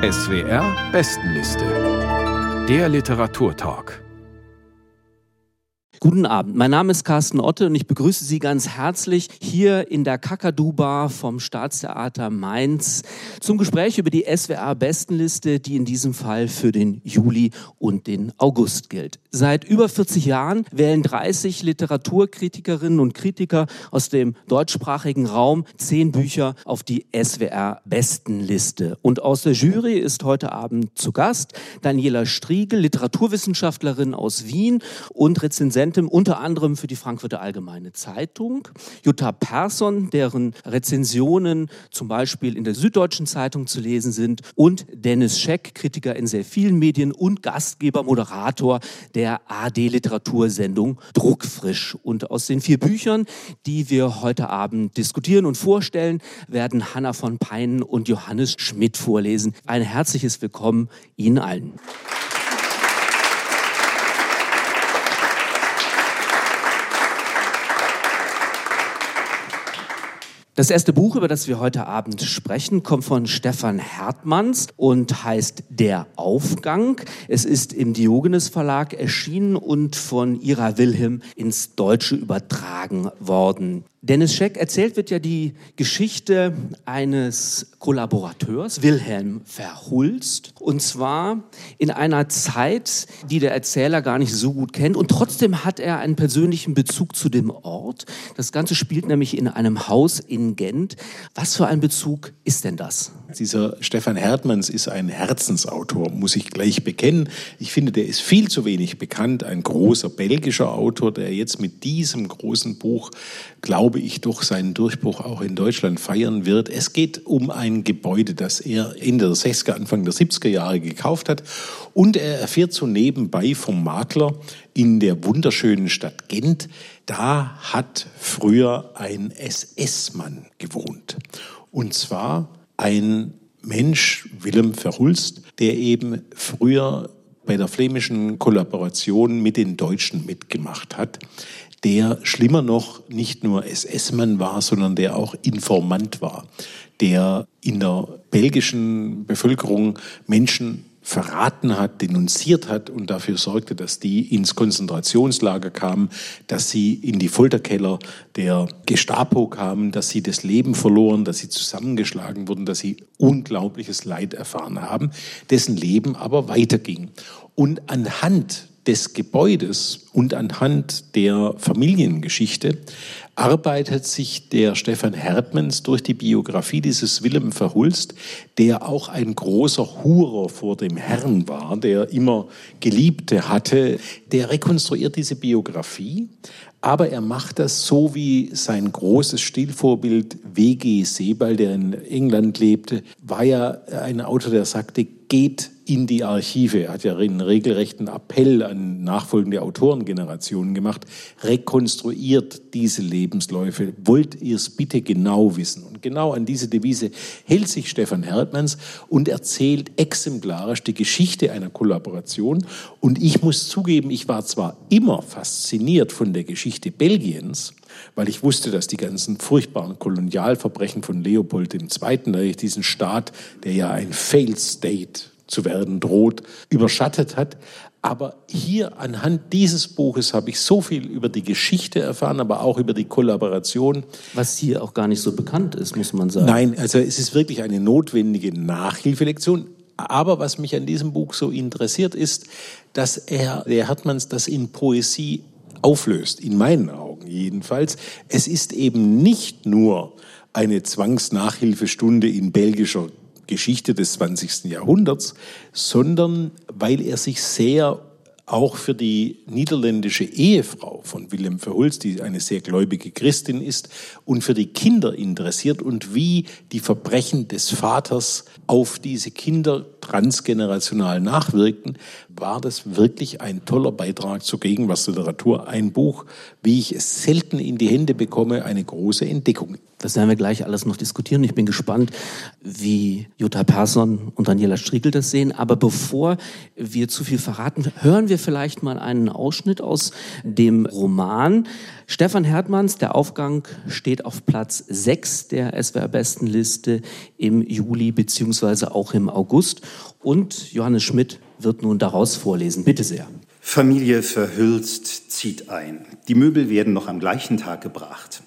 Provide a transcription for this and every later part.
SWR Bestenliste. Der Literaturtalk. Guten Abend, mein Name ist Carsten Otte und ich begrüße Sie ganz herzlich hier in der Kakadu-Bar vom Staatstheater Mainz zum Gespräch über die SWR-Bestenliste, die in diesem Fall für den Juli und den August gilt. Seit über 40 Jahren wählen 30 Literaturkritikerinnen und Kritiker aus dem deutschsprachigen Raum zehn Bücher auf die SWR-Bestenliste. Und aus der Jury ist heute Abend zu Gast Daniela Striegel, Literaturwissenschaftlerin aus Wien und Rezensentin Rezensentin unter anderem für die Frankfurter Allgemeine Zeitung, Jutta Persson, deren Rezensionen zum Beispiel in der Süddeutschen Zeitung zu lesen sind und Dennis Scheck, Kritiker in sehr vielen Medien und Gastgeber, Moderator der AD-Literatursendung Druckfrisch. Und aus den vier Büchern, die wir heute Abend diskutieren und vorstellen, werden Hanna von Peinen und Johannes Schmidt vorlesen. Ein herzliches Willkommen Ihnen allen. Das erste Buch, über das wir heute Abend sprechen, kommt von Stefan Hertmanns und heißt Der Aufgang. Es ist im Diogenes Verlag erschienen und von Ira Wilhelm ins Deutsche übertragen worden. Dennis Scheck erzählt wird ja die Geschichte eines Kollaborateurs, Wilhelm Verhulst, und zwar in einer Zeit, die der Erzähler gar nicht so gut kennt. Und trotzdem hat er einen persönlichen Bezug zu dem Ort. Das Ganze spielt nämlich in einem Haus in Gent. Was für ein Bezug ist denn das? Dieser Stefan Hertmanns ist ein Herzensautor, muss ich gleich bekennen. Ich finde, der ist viel zu wenig bekannt. Ein großer belgischer Autor, der jetzt mit diesem großen Buch, glaube ich, doch seinen Durchbruch auch in Deutschland feiern wird. Es geht um ein Gebäude, das er Ende der 60er, Anfang der 70er Jahre gekauft hat. Und er erfährt so nebenbei vom Makler in der wunderschönen Stadt Gent, da hat früher ein SS-Mann gewohnt. Und zwar ein Mensch, Willem Verhulst, der eben früher bei der flämischen Kollaboration mit den Deutschen mitgemacht hat, der schlimmer noch nicht nur SS-Mann war, sondern der auch Informant war, der in der belgischen Bevölkerung Menschen verraten hat, denunziert hat und dafür sorgte, dass die ins Konzentrationslager kamen, dass sie in die Folterkeller der Gestapo kamen, dass sie das Leben verloren, dass sie zusammengeschlagen wurden, dass sie unglaubliches Leid erfahren haben, dessen Leben aber weiterging. Und anhand des Gebäudes und anhand der Familiengeschichte arbeitet sich der Stefan Hertmanns durch die Biografie dieses Willem Verhulst, der auch ein großer Hurer vor dem Herrn war, der immer Geliebte hatte, der rekonstruiert diese Biografie, aber er macht das so wie sein großes Stilvorbild W.G. Sebald, der in England lebte, war ja ein Autor, der sagte, geht in die Archive. Er hat ja einen regelrechten Appell an nachfolgende Autorengenerationen gemacht. Rekonstruiert diese Lebensläufe. Wollt ihr es bitte genau wissen? Und genau an diese Devise hält sich Stefan Hertmanns und erzählt exemplarisch die Geschichte einer Kollaboration. Und ich muss zugeben, ich war zwar immer fasziniert von der Geschichte Belgiens, weil ich wusste, dass die ganzen furchtbaren Kolonialverbrechen von Leopold II., diesen Staat, der ja ein Failed State zu werden droht, überschattet hat. Aber hier anhand dieses Buches habe ich so viel über die Geschichte erfahren, aber auch über die Kollaboration. Was hier auch gar nicht so bekannt ist, muss man sagen. Nein, also es ist wirklich eine notwendige Nachhilfelektion. Aber was mich an diesem Buch so interessiert, ist, dass er, der Hartmanns, das in Poesie auflöst, in meinen Augen jedenfalls. Es ist eben nicht nur eine Zwangsnachhilfestunde in belgischer Geschichte des 20. Jahrhunderts, sondern weil er sich sehr auch für die niederländische Ehefrau von Willem Verhulst, die eine sehr gläubige Christin ist, und für die Kinder interessiert und wie die Verbrechen des Vaters auf diese Kinder transgenerational nachwirkten, war das wirklich ein toller Beitrag zur Gegenwartsliteratur. Ein Buch, wie ich es selten in die Hände bekomme, eine große Entdeckung. Das werden wir gleich alles noch diskutieren. Ich bin gespannt, wie Jutta Persson und Daniela Striekel das sehen. Aber bevor wir zu viel verraten, hören wir vielleicht mal einen Ausschnitt aus dem Roman. Stefan Hertmanns, der Aufgang steht auf Platz 6 der SWR-Bestenliste im Juli beziehungsweise auch im August. Und Johannes Schmidt wird nun daraus vorlesen. Bitte sehr. Familie Verhülst zieht ein. Die Möbel werden noch am gleichen Tag gebracht.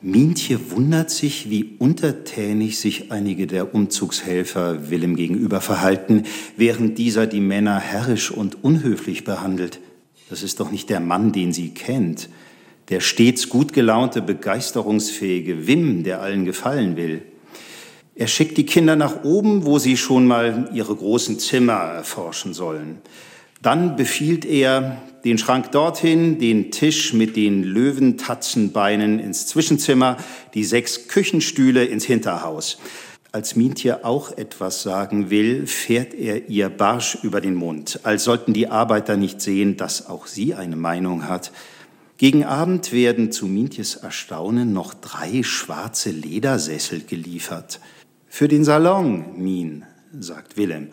Mientje wundert sich, wie untertänig sich einige der Umzugshelfer Willem gegenüber verhalten, während dieser die Männer herrisch und unhöflich behandelt. Das ist doch nicht der Mann, den sie kennt. Der stets gut gelaunte, begeisterungsfähige Wim, der allen gefallen will. Er schickt die Kinder nach oben, wo sie schon mal ihre großen Zimmer erforschen sollen. Dann befiehlt er, den Schrank dorthin, den Tisch mit den Löwentatzenbeinen ins Zwischenzimmer, die sechs Küchenstühle ins Hinterhaus. Als Mientje auch etwas sagen will, fährt er ihr barsch über den Mund, als sollten die Arbeiter nicht sehen, dass auch sie eine Meinung hat. Gegen Abend werden zu Mientjes Erstaunen noch drei schwarze Ledersessel geliefert. Für den Salon, Mien, sagt Willem.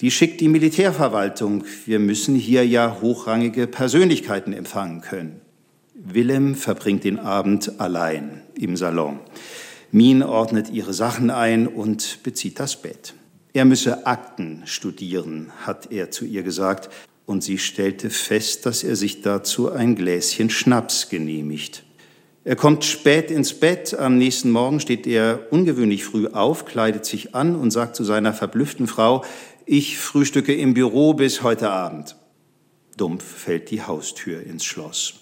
Die schickt die Militärverwaltung. Wir müssen hier ja hochrangige Persönlichkeiten empfangen können. Willem verbringt den Abend allein im Salon. Min ordnet ihre Sachen ein und bezieht das Bett. Er müsse Akten studieren, hat er zu ihr gesagt, und sie stellte fest, dass er sich dazu ein Gläschen Schnaps genehmigt. Er kommt spät ins Bett, am nächsten Morgen steht er ungewöhnlich früh auf, kleidet sich an und sagt zu seiner verblüfften Frau, ich frühstücke im Büro bis heute Abend. Dumpf fällt die Haustür ins Schloss.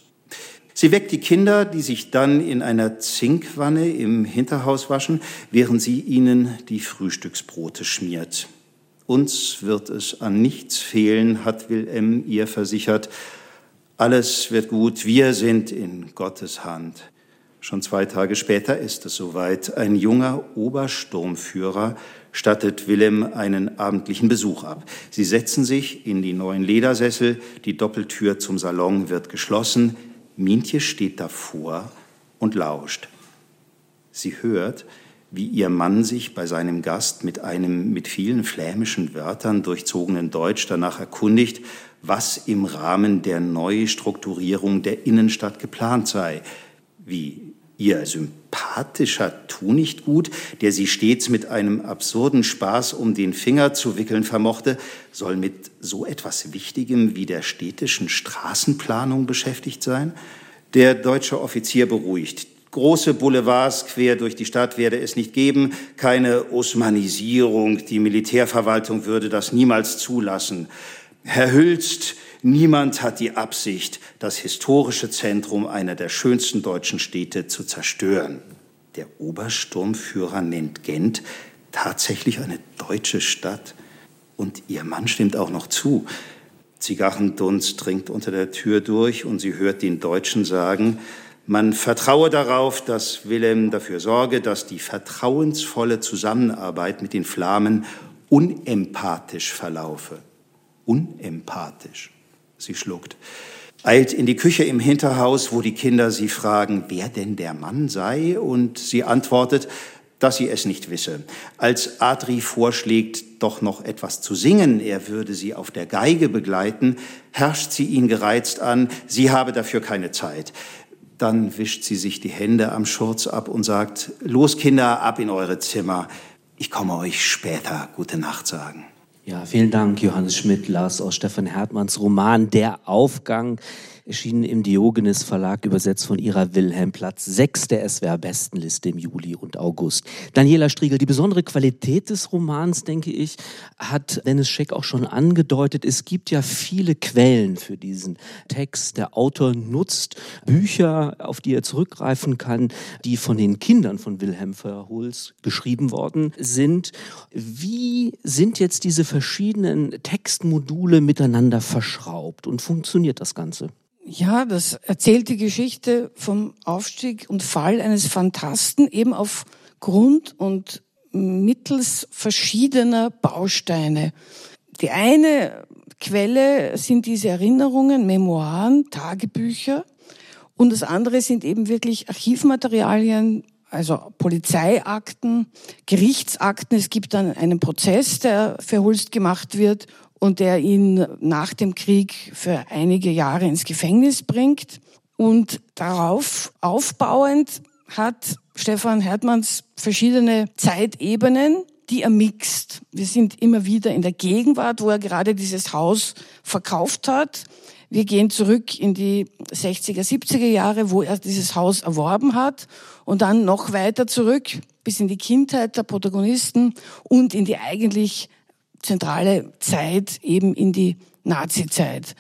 Sie weckt die Kinder, die sich dann in einer Zinkwanne im Hinterhaus waschen, während sie ihnen die Frühstücksbrote schmiert. Uns wird es an nichts fehlen, hat Wilhelm ihr versichert. Alles wird gut, wir sind in Gottes Hand. Schon zwei Tage später ist es soweit. Ein junger Obersturmführer stattet Willem einen abendlichen Besuch ab. Sie setzen sich in die neuen Ledersessel, die Doppeltür zum Salon wird geschlossen, Mientje steht davor und lauscht. Sie hört, wie ihr Mann sich bei seinem Gast mit einem mit vielen flämischen Wörtern durchzogenen Deutsch danach erkundigt, was im Rahmen der Neustrukturierung der Innenstadt geplant sei, wie ihr sympathischer Tunichtgut, der sie stets mit einem absurden Spaß um den Finger zu wickeln vermochte, soll mit so etwas Wichtigem wie der städtischen Straßenplanung beschäftigt sein? Der deutsche Offizier beruhigt. Große Boulevards quer durch die Stadt werde es nicht geben, keine Osmanisierung, die Militärverwaltung würde das niemals zulassen. Herr Hülst, Niemand hat die Absicht, das historische Zentrum einer der schönsten deutschen Städte zu zerstören. Der Obersturmführer nennt Gent tatsächlich eine deutsche Stadt. Und ihr Mann stimmt auch noch zu. Zigarrendunst dringt unter der Tür durch und sie hört den Deutschen sagen, man vertraue darauf, dass Wilhelm dafür sorge, dass die vertrauensvolle Zusammenarbeit mit den Flamen unempathisch verlaufe. Unempathisch. Sie schluckt. Eilt in die Küche im Hinterhaus, wo die Kinder sie fragen, wer denn der Mann sei, und sie antwortet, dass sie es nicht wisse. Als Adri vorschlägt, doch noch etwas zu singen, er würde sie auf der Geige begleiten, herrscht sie ihn gereizt an, sie habe dafür keine Zeit. Dann wischt sie sich die Hände am Schurz ab und sagt, los Kinder, ab in eure Zimmer. Ich komme euch später gute Nacht sagen. Ja, vielen Dank, Johannes Schmidt, Lars aus Stefan Hertmanns Roman Der Aufgang erschienen im Diogenes Verlag, übersetzt von Ira Wilhelm, Platz 6 der SWR-Bestenliste im Juli und August. Daniela Striegel, die besondere Qualität des Romans, denke ich, hat Dennis Scheck auch schon angedeutet. Es gibt ja viele Quellen für diesen Text. Der Autor nutzt Bücher, auf die er zurückgreifen kann, die von den Kindern von Wilhelm Verholz geschrieben worden sind. Wie sind jetzt diese verschiedenen Textmodule miteinander verschraubt und funktioniert das Ganze? Ja, das erzählt die Geschichte vom Aufstieg und Fall eines Phantasten eben auf Grund und mittels verschiedener Bausteine. Die eine Quelle sind diese Erinnerungen, Memoiren, Tagebücher und das andere sind eben wirklich Archivmaterialien, also Polizeiakten, Gerichtsakten. Es gibt dann einen Prozess, der für Hulst gemacht wird und der ihn nach dem Krieg für einige Jahre ins Gefängnis bringt. Und darauf aufbauend hat Stefan Hertmanns verschiedene Zeitebenen, die er mixt. Wir sind immer wieder in der Gegenwart, wo er gerade dieses Haus verkauft hat. Wir gehen zurück in die 60er, 70er Jahre, wo er dieses Haus erworben hat und dann noch weiter zurück bis in die Kindheit der Protagonisten und in die eigentlich zentrale Zeit, eben in die Nazi-Zeit.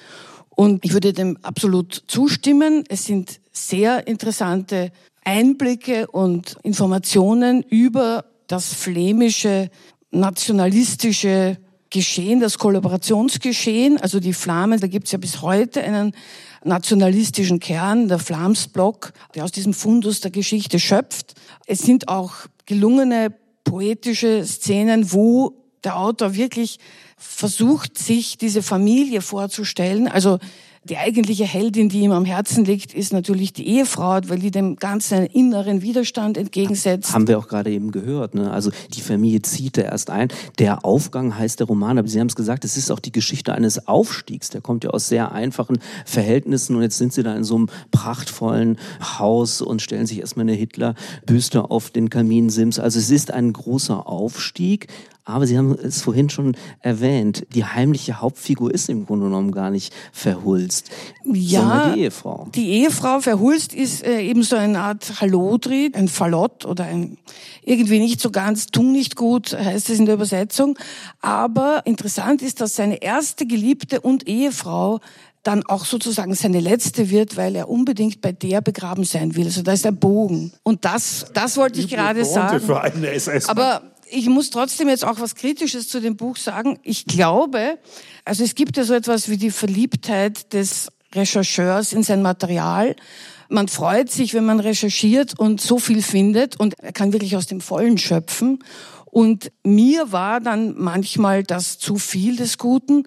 Und ich würde dem absolut zustimmen. Es sind sehr interessante Einblicke und Informationen über das flämische nationalistische Geschehen, das Kollaborationsgeschehen, also die Flamen, da gibt es ja bis heute einen nationalistischen Kern, der Flamsblock, der aus diesem Fundus der Geschichte schöpft. Es sind auch gelungene poetische Szenen, wo der Autor wirklich versucht, sich diese Familie vorzustellen. Also die eigentliche Heldin, die ihm am Herzen liegt, ist natürlich die Ehefrau, weil die dem Ganzen einen inneren Widerstand entgegensetzt. Haben wir auch gerade eben gehört. Ne? Also die Familie zieht da erst ein. Der Aufgang heißt der Roman, aber Sie haben es gesagt, es ist auch die Geschichte eines Aufstiegs. Der kommt ja aus sehr einfachen Verhältnissen und jetzt sind Sie da in so einem prachtvollen Haus und stellen sich erstmal eine Hitler-Büste auf den Kaminsims. Also es ist ein großer Aufstieg, aber Sie haben es vorhin schon erwähnt, die heimliche Hauptfigur ist im Grunde genommen gar nicht Verhulst, ja, sondern die Ehefrau. Die Ehefrau Verhulst ist äh, eben so eine Art Hallodri, ein Fallott oder ein irgendwie nicht so ganz, tun nicht gut, heißt es in der Übersetzung. Aber interessant ist, dass seine erste Geliebte und Ehefrau dann auch sozusagen seine letzte wird, weil er unbedingt bei der begraben sein will. Also da ist der Bogen. Und das, das wollte ich gerade sagen. Für eine SS Aber ich muss trotzdem jetzt auch was Kritisches zu dem Buch sagen. Ich glaube, also es gibt ja so etwas wie die Verliebtheit des Rechercheurs in sein Material. Man freut sich, wenn man recherchiert und so viel findet und er kann wirklich aus dem Vollen schöpfen. Und mir war dann manchmal das zu viel des Guten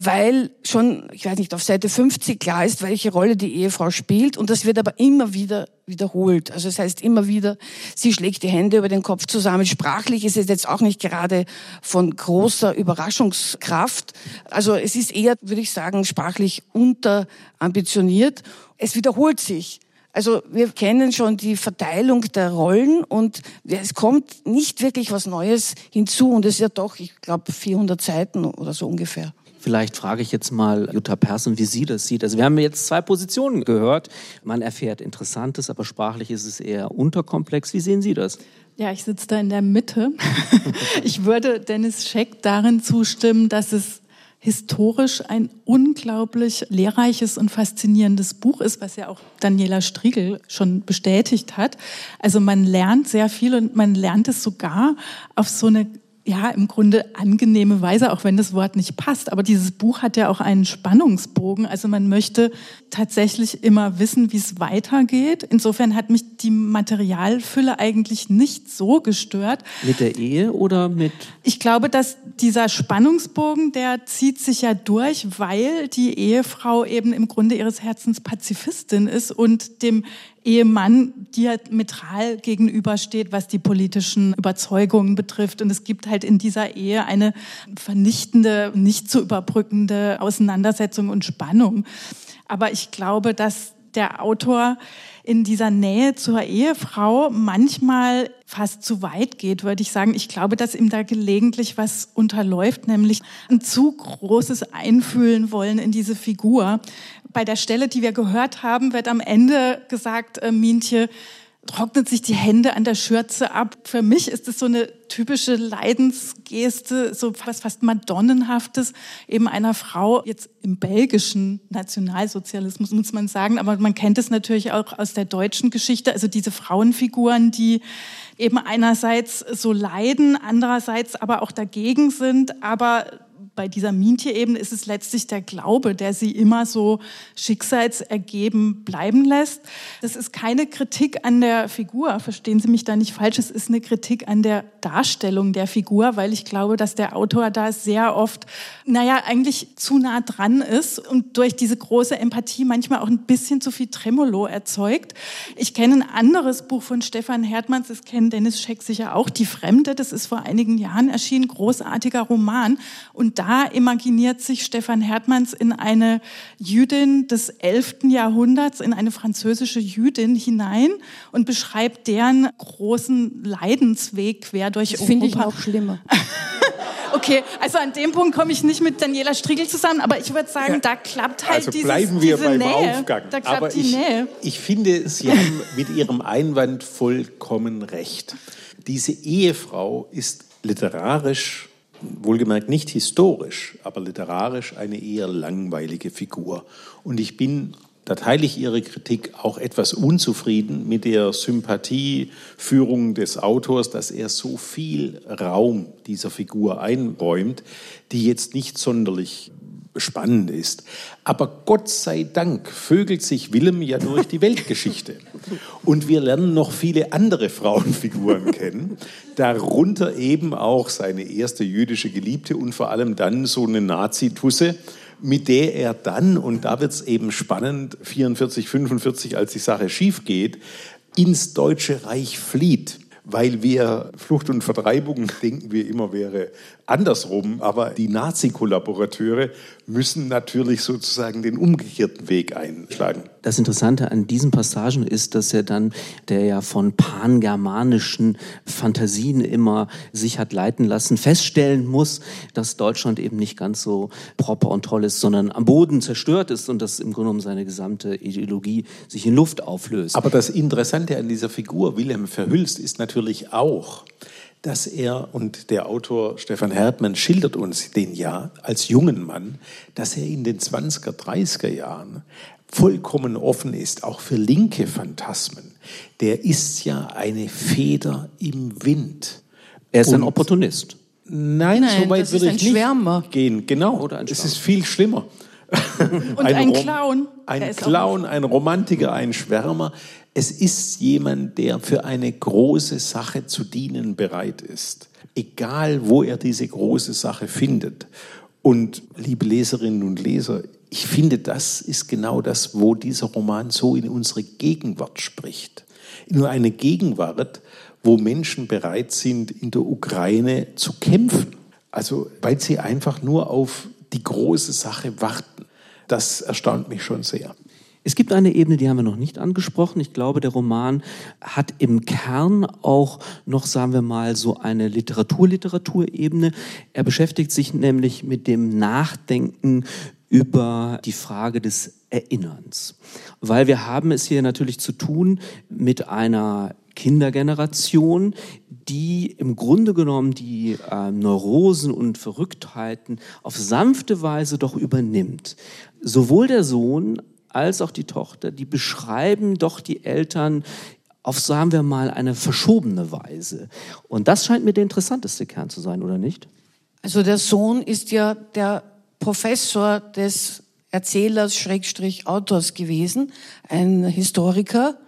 weil schon, ich weiß nicht, auf Seite 50 klar ist, welche Rolle die Ehefrau spielt und das wird aber immer wieder wiederholt. Also das heißt immer wieder, sie schlägt die Hände über den Kopf zusammen. Sprachlich ist es jetzt auch nicht gerade von großer Überraschungskraft. Also es ist eher, würde ich sagen, sprachlich unterambitioniert. Es wiederholt sich. Also wir kennen schon die Verteilung der Rollen und es kommt nicht wirklich was Neues hinzu und es ist ja doch, ich glaube, 400 Seiten oder so ungefähr. Vielleicht frage ich jetzt mal Jutta Persson, wie sie das sieht. Also wir haben jetzt zwei Positionen gehört. Man erfährt Interessantes, aber sprachlich ist es eher unterkomplex. Wie sehen Sie das? Ja, ich sitze da in der Mitte. ich würde Dennis Scheck darin zustimmen, dass es historisch ein unglaublich lehrreiches und faszinierendes Buch ist, was ja auch Daniela Striegel schon bestätigt hat. Also man lernt sehr viel und man lernt es sogar auf so eine ja, im Grunde angenehme Weise, auch wenn das Wort nicht passt. Aber dieses Buch hat ja auch einen Spannungsbogen. Also man möchte tatsächlich immer wissen, wie es weitergeht. Insofern hat mich die Materialfülle eigentlich nicht so gestört. Mit der Ehe oder mit? Ich glaube, dass dieser Spannungsbogen, der zieht sich ja durch, weil die Ehefrau eben im Grunde ihres Herzens Pazifistin ist und dem Ehemann diametral gegenübersteht, was die politischen Überzeugungen betrifft. Und es gibt halt in dieser Ehe eine vernichtende, nicht zu überbrückende Auseinandersetzung und Spannung. Aber ich glaube, dass der Autor in dieser Nähe zur Ehefrau manchmal fast zu weit geht, würde ich sagen. Ich glaube, dass ihm da gelegentlich was unterläuft, nämlich ein zu großes Einfühlen wollen in diese Figur. Bei der Stelle, die wir gehört haben, wird am Ende gesagt, äh, Mientje, trocknet sich die Hände an der Schürze ab. Für mich ist es so eine typische Leidensgeste, so was fast Madonnenhaftes, eben einer Frau, jetzt im belgischen Nationalsozialismus muss man sagen, aber man kennt es natürlich auch aus der deutschen Geschichte, also diese Frauenfiguren, die eben einerseits so leiden, andererseits aber auch dagegen sind, aber bei dieser Mintje-Ebene ist es letztlich der Glaube, der sie immer so schicksalsergeben bleiben lässt. Das ist keine Kritik an der Figur, verstehen Sie mich da nicht falsch, es ist eine Kritik an der Darstellung der Figur, weil ich glaube, dass der Autor da sehr oft, naja, eigentlich zu nah dran ist und durch diese große Empathie manchmal auch ein bisschen zu viel Tremolo erzeugt. Ich kenne ein anderes Buch von Stefan Hertmanns, das kennen Dennis Scheck sicher auch, Die Fremde, das ist vor einigen Jahren erschienen, großartiger Roman. Und da imaginiert sich Stefan Hertmanns in eine Jüdin des 11. Jahrhunderts, in eine französische Jüdin hinein und beschreibt deren großen Leidensweg quer durch das Europa. Finde ich noch schlimmer. Okay, also an dem Punkt komme ich nicht mit Daniela Striegel zusammen, aber ich würde sagen, da klappt halt also dieses, bleiben wir diese beim Nähe. Aufgang. Da klappt Aber die ich, Nähe. ich finde, Sie haben mit Ihrem Einwand vollkommen recht. Diese Ehefrau ist literarisch, wohlgemerkt nicht historisch, aber literarisch eine eher langweilige Figur. Und ich bin da teile ich Ihre Kritik auch etwas unzufrieden mit der Sympathieführung des Autors, dass er so viel Raum dieser Figur einräumt, die jetzt nicht sonderlich spannend ist. Aber Gott sei Dank vögelt sich Willem ja durch die Weltgeschichte. Und wir lernen noch viele andere Frauenfiguren kennen, darunter eben auch seine erste jüdische Geliebte und vor allem dann so eine Nazi-Tusse, mit der er dann, und da wird es eben spannend, 44, 45, als die Sache schief geht, ins Deutsche Reich flieht. Weil wir Flucht und Vertreibung denken wir immer wäre andersrum, aber die Nazi-Kollaborateure müssen natürlich sozusagen den umgekehrten Weg einschlagen. Das Interessante an diesen Passagen ist, dass er dann, der ja von pangermanischen Fantasien immer sich hat leiten lassen, feststellen muss, dass Deutschland eben nicht ganz so proper und toll ist, sondern am Boden zerstört ist und dass im Grunde genommen seine gesamte Ideologie sich in Luft auflöst. Aber das Interessante an dieser Figur, Wilhelm Verhülst, ist natürlich auch, dass er, und der Autor Stefan Hertmann schildert uns den ja als jungen Mann, dass er in den 20er, 30er Jahren vollkommen offen ist, auch für linke Phantasmen. Der ist ja eine Feder im Wind. er ist ein Und- Opportunist. Nein, Nein, so weit das würde ist ich ein nicht Schwärmer. gehen. Genau, Oder ein es ist viel schlimmer. Und ein Rom- Clown. Ein Clown, ein Romantiker, ein Schwärmer. Es ist jemand, der für eine große Sache zu dienen bereit ist. Egal, wo er diese große Sache findet. Und liebe Leserinnen und Leser, ich finde, das ist genau das, wo dieser Roman so in unsere Gegenwart spricht. Nur eine Gegenwart, wo Menschen bereit sind, in der Ukraine zu kämpfen. Also, weil sie einfach nur auf die große Sache warten. Das erstaunt mich schon sehr. Es gibt eine Ebene, die haben wir noch nicht angesprochen. Ich glaube, der Roman hat im Kern auch noch, sagen wir mal, so eine Literatur-Literatur-Ebene. Er beschäftigt sich nämlich mit dem Nachdenken über die Frage des Erinnerns. Weil wir haben es hier natürlich zu tun mit einer Kindergeneration, die im Grunde genommen die äh, Neurosen und Verrücktheiten auf sanfte Weise doch übernimmt. Sowohl der Sohn als auch die Tochter, die beschreiben doch die Eltern auf, sagen wir mal, eine verschobene Weise. Und das scheint mir der interessanteste Kern zu sein, oder nicht? Also der Sohn ist ja der Professor des Erzählers Schrägstrich Autors gewesen, ein Historiker,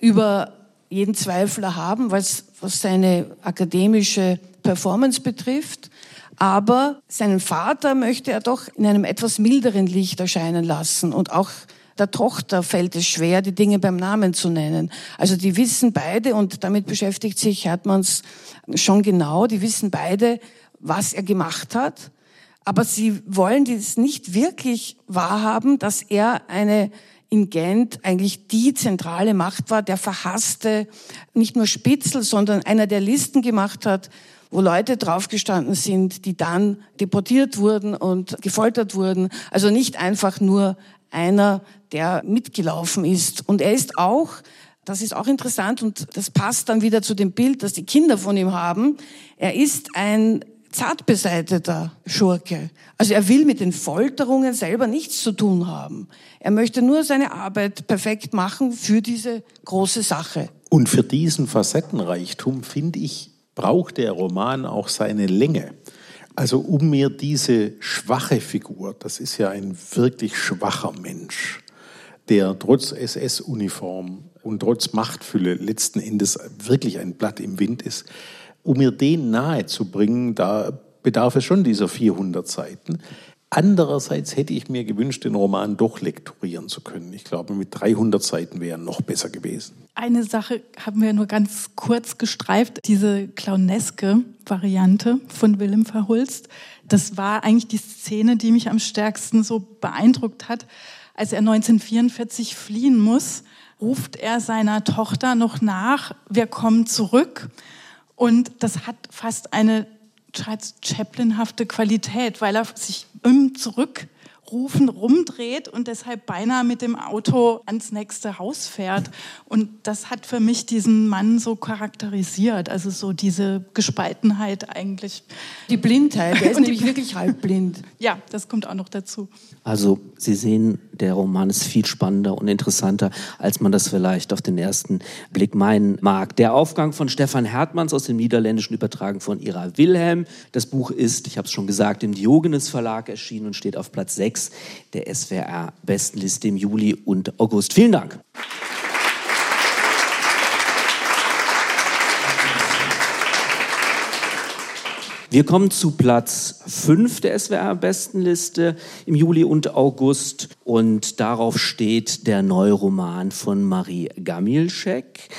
über jeden Zweifel erhaben, was, was seine akademische Performance betrifft. Aber seinen Vater möchte er doch in einem etwas milderen Licht erscheinen lassen und auch der Tochter fällt es schwer, die Dinge beim Namen zu nennen. Also die wissen beide, und damit beschäftigt sich Hertmanns schon genau, die wissen beide, was er gemacht hat. Aber sie wollen dies nicht wirklich wahrhaben, dass er eine in Gent eigentlich die zentrale Macht war, der verhasste, nicht nur Spitzel, sondern einer, der Listen gemacht hat, wo Leute draufgestanden sind, die dann deportiert wurden und gefoltert wurden. Also nicht einfach nur einer, der mitgelaufen ist. Und er ist auch, das ist auch interessant und das passt dann wieder zu dem Bild, das die Kinder von ihm haben, er ist ein zart beseiteter Schurke. Also er will mit den Folterungen selber nichts zu tun haben. Er möchte nur seine Arbeit perfekt machen für diese große Sache. Und für diesen Facettenreichtum, finde ich, braucht der Roman auch seine Länge. Also um mir diese schwache Figur, das ist ja ein wirklich schwacher Mensch, der trotz SS-Uniform und trotz Machtfülle letzten Endes wirklich ein Blatt im Wind ist, um mir den nahe zu bringen, da bedarf es schon dieser 400 Seiten. Andererseits hätte ich mir gewünscht, den Roman doch lektorieren zu können. Ich glaube, mit 300 Seiten wäre noch besser gewesen. Eine Sache haben wir nur ganz kurz gestreift, diese clowneske Variante von Willem Verhulst. Das war eigentlich die Szene, die mich am stärksten so beeindruckt hat. Als er 1944 fliehen muss, ruft er seiner Tochter noch nach, wir kommen zurück. Und das hat fast eine Charles Chaplin-hafte Qualität, weil er sich im Zurückrufen rumdreht und deshalb beinahe mit dem Auto ans nächste Haus fährt. Und das hat für mich diesen Mann so charakterisiert, also so diese Gespaltenheit eigentlich. Die Blindheit, er ist nämlich wirklich halbblind. Ja, das kommt auch noch dazu. Also Sie sehen, der Roman ist viel spannender und interessanter, als man das vielleicht auf den ersten Blick meinen mag. Der Aufgang von Stefan Hertmanns aus dem Niederländischen übertragen von Ira Wilhelm. Das Buch ist, ich habe es schon gesagt, im Diogenes Verlag erschienen und steht auf Platz 6 der SWR Bestenliste im Juli und August. Vielen Dank. Wir kommen zu Platz 5 der SWR-Bestenliste im Juli und August und darauf steht der neue Roman von Marie Gamilschek.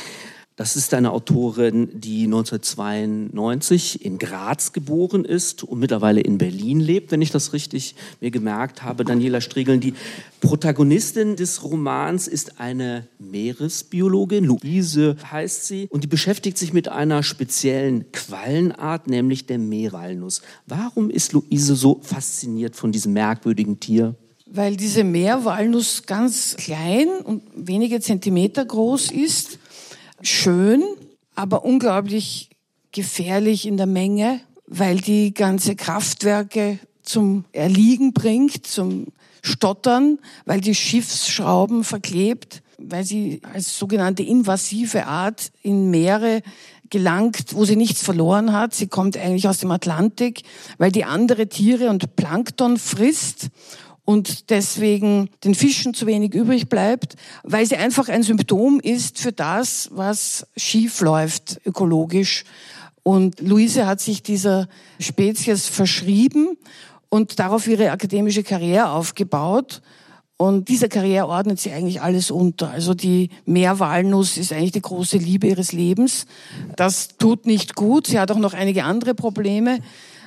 Das ist eine Autorin, die 1992 in Graz geboren ist und mittlerweile in Berlin lebt, wenn ich das richtig mir gemerkt habe. Daniela Striegeln, die Protagonistin des Romans ist eine Meeresbiologin, Luise heißt sie, und die beschäftigt sich mit einer speziellen Quallenart, nämlich der Meerwalnuss. Warum ist Luise so fasziniert von diesem merkwürdigen Tier? Weil diese Meerwalnuss ganz klein und wenige Zentimeter groß ist schön, aber unglaublich gefährlich in der Menge, weil die ganze Kraftwerke zum Erliegen bringt, zum Stottern, weil die Schiffsschrauben verklebt, weil sie als sogenannte invasive Art in Meere gelangt, wo sie nichts verloren hat. Sie kommt eigentlich aus dem Atlantik, weil die andere Tiere und Plankton frisst und deswegen den Fischen zu wenig übrig bleibt, weil sie einfach ein Symptom ist für das, was schief läuft ökologisch. Und Luise hat sich dieser Spezies verschrieben und darauf ihre akademische Karriere aufgebaut. Und dieser Karriere ordnet sie eigentlich alles unter. Also die Meerwalnuss ist eigentlich die große Liebe ihres Lebens. Das tut nicht gut. Sie hat auch noch einige andere Probleme.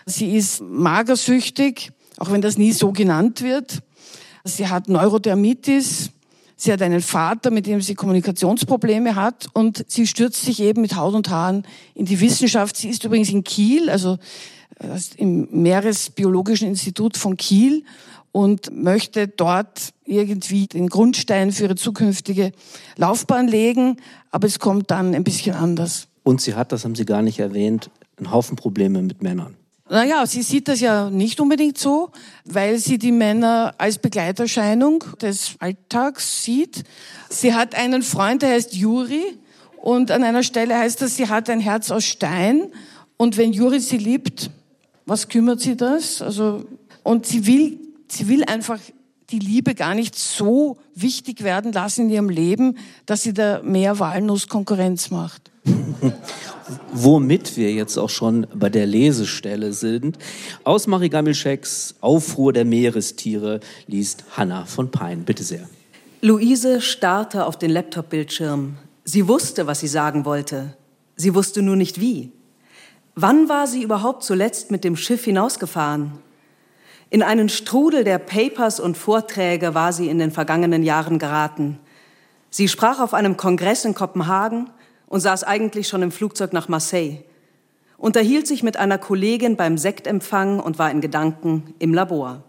Sie ist magersüchtig auch wenn das nie so genannt wird. Sie hat Neurodermitis. Sie hat einen Vater, mit dem sie Kommunikationsprobleme hat und sie stürzt sich eben mit Haut und Haaren in die Wissenschaft. Sie ist übrigens in Kiel, also äh, im Meeresbiologischen Institut von Kiel und möchte dort irgendwie den Grundstein für ihre zukünftige Laufbahn legen, aber es kommt dann ein bisschen anders. Und sie hat, das haben Sie gar nicht erwähnt, einen Haufen Probleme mit Männern. Naja, sie sieht das ja nicht unbedingt so, weil sie die Männer als Begleiterscheinung des Alltags sieht. Sie hat einen Freund, der heißt Juri und an einer Stelle heißt das, sie hat ein Herz aus Stein und wenn Juri sie liebt, was kümmert sie das? Also, und sie will, sie will einfach die Liebe gar nicht so wichtig werden lassen in ihrem Leben, dass sie da mehr Walnuss Konkurrenz macht. womit wir jetzt auch schon bei der Lesestelle sind. Aus Marie Gamilscheks Aufruhr der Meerestiere liest Hanna von Pein. Bitte sehr. Luise starrte auf den Laptop-Bildschirm. Sie wusste, was sie sagen wollte. Sie wusste nur nicht wie. Wann war sie überhaupt zuletzt mit dem Schiff hinausgefahren? In einen Strudel der Papers und Vorträge war sie in den vergangenen Jahren geraten. Sie sprach auf einem Kongress in Kopenhagen, und saß eigentlich schon im Flugzeug nach Marseille, unterhielt sich mit einer Kollegin beim Sektempfang und war in Gedanken im Labor.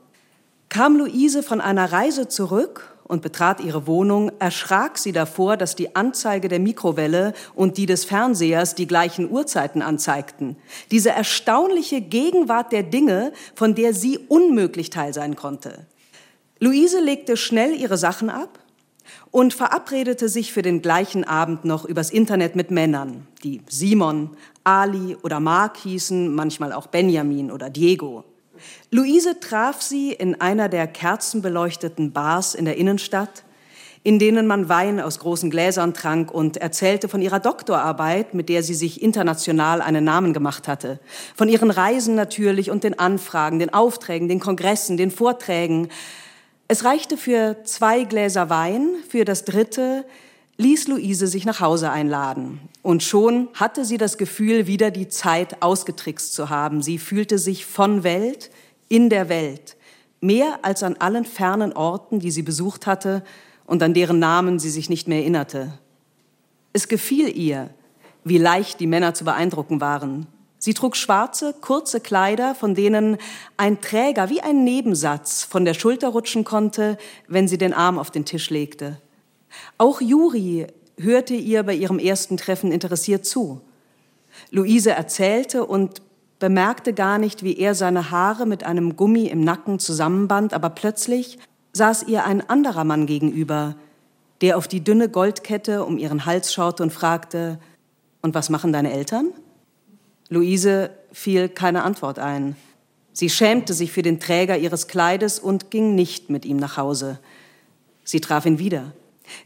Kam Luise von einer Reise zurück und betrat ihre Wohnung, erschrak sie davor, dass die Anzeige der Mikrowelle und die des Fernsehers die gleichen Uhrzeiten anzeigten. Diese erstaunliche Gegenwart der Dinge, von der sie unmöglich teil sein konnte. Luise legte schnell ihre Sachen ab, und verabredete sich für den gleichen Abend noch übers Internet mit Männern, die Simon, Ali oder Mark hießen, manchmal auch Benjamin oder Diego. Luise traf sie in einer der kerzenbeleuchteten Bars in der Innenstadt, in denen man Wein aus großen Gläsern trank und erzählte von ihrer Doktorarbeit, mit der sie sich international einen Namen gemacht hatte. Von ihren Reisen natürlich und den Anfragen, den Aufträgen, den Kongressen, den Vorträgen. Es reichte für zwei Gläser Wein, für das dritte ließ Luise sich nach Hause einladen. Und schon hatte sie das Gefühl, wieder die Zeit ausgetrickst zu haben. Sie fühlte sich von Welt in der Welt, mehr als an allen fernen Orten, die sie besucht hatte und an deren Namen sie sich nicht mehr erinnerte. Es gefiel ihr, wie leicht die Männer zu beeindrucken waren. Sie trug schwarze, kurze Kleider, von denen ein Träger wie ein Nebensatz von der Schulter rutschen konnte, wenn sie den Arm auf den Tisch legte. Auch Juri hörte ihr bei ihrem ersten Treffen interessiert zu. Luise erzählte und bemerkte gar nicht, wie er seine Haare mit einem Gummi im Nacken zusammenband, aber plötzlich saß ihr ein anderer Mann gegenüber, der auf die dünne Goldkette um ihren Hals schaute und fragte, und was machen deine Eltern? Luise fiel keine Antwort ein. Sie schämte sich für den Träger ihres Kleides und ging nicht mit ihm nach Hause. Sie traf ihn wieder.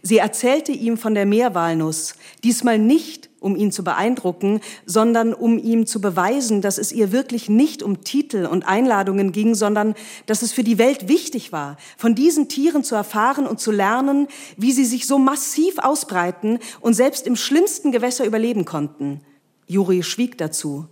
Sie erzählte ihm von der Meerwalnuss, diesmal nicht, um ihn zu beeindrucken, sondern um ihm zu beweisen, dass es ihr wirklich nicht um Titel und Einladungen ging, sondern dass es für die Welt wichtig war, von diesen Tieren zu erfahren und zu lernen, wie sie sich so massiv ausbreiten und selbst im schlimmsten Gewässer überleben konnten. Juri schwieg dazu.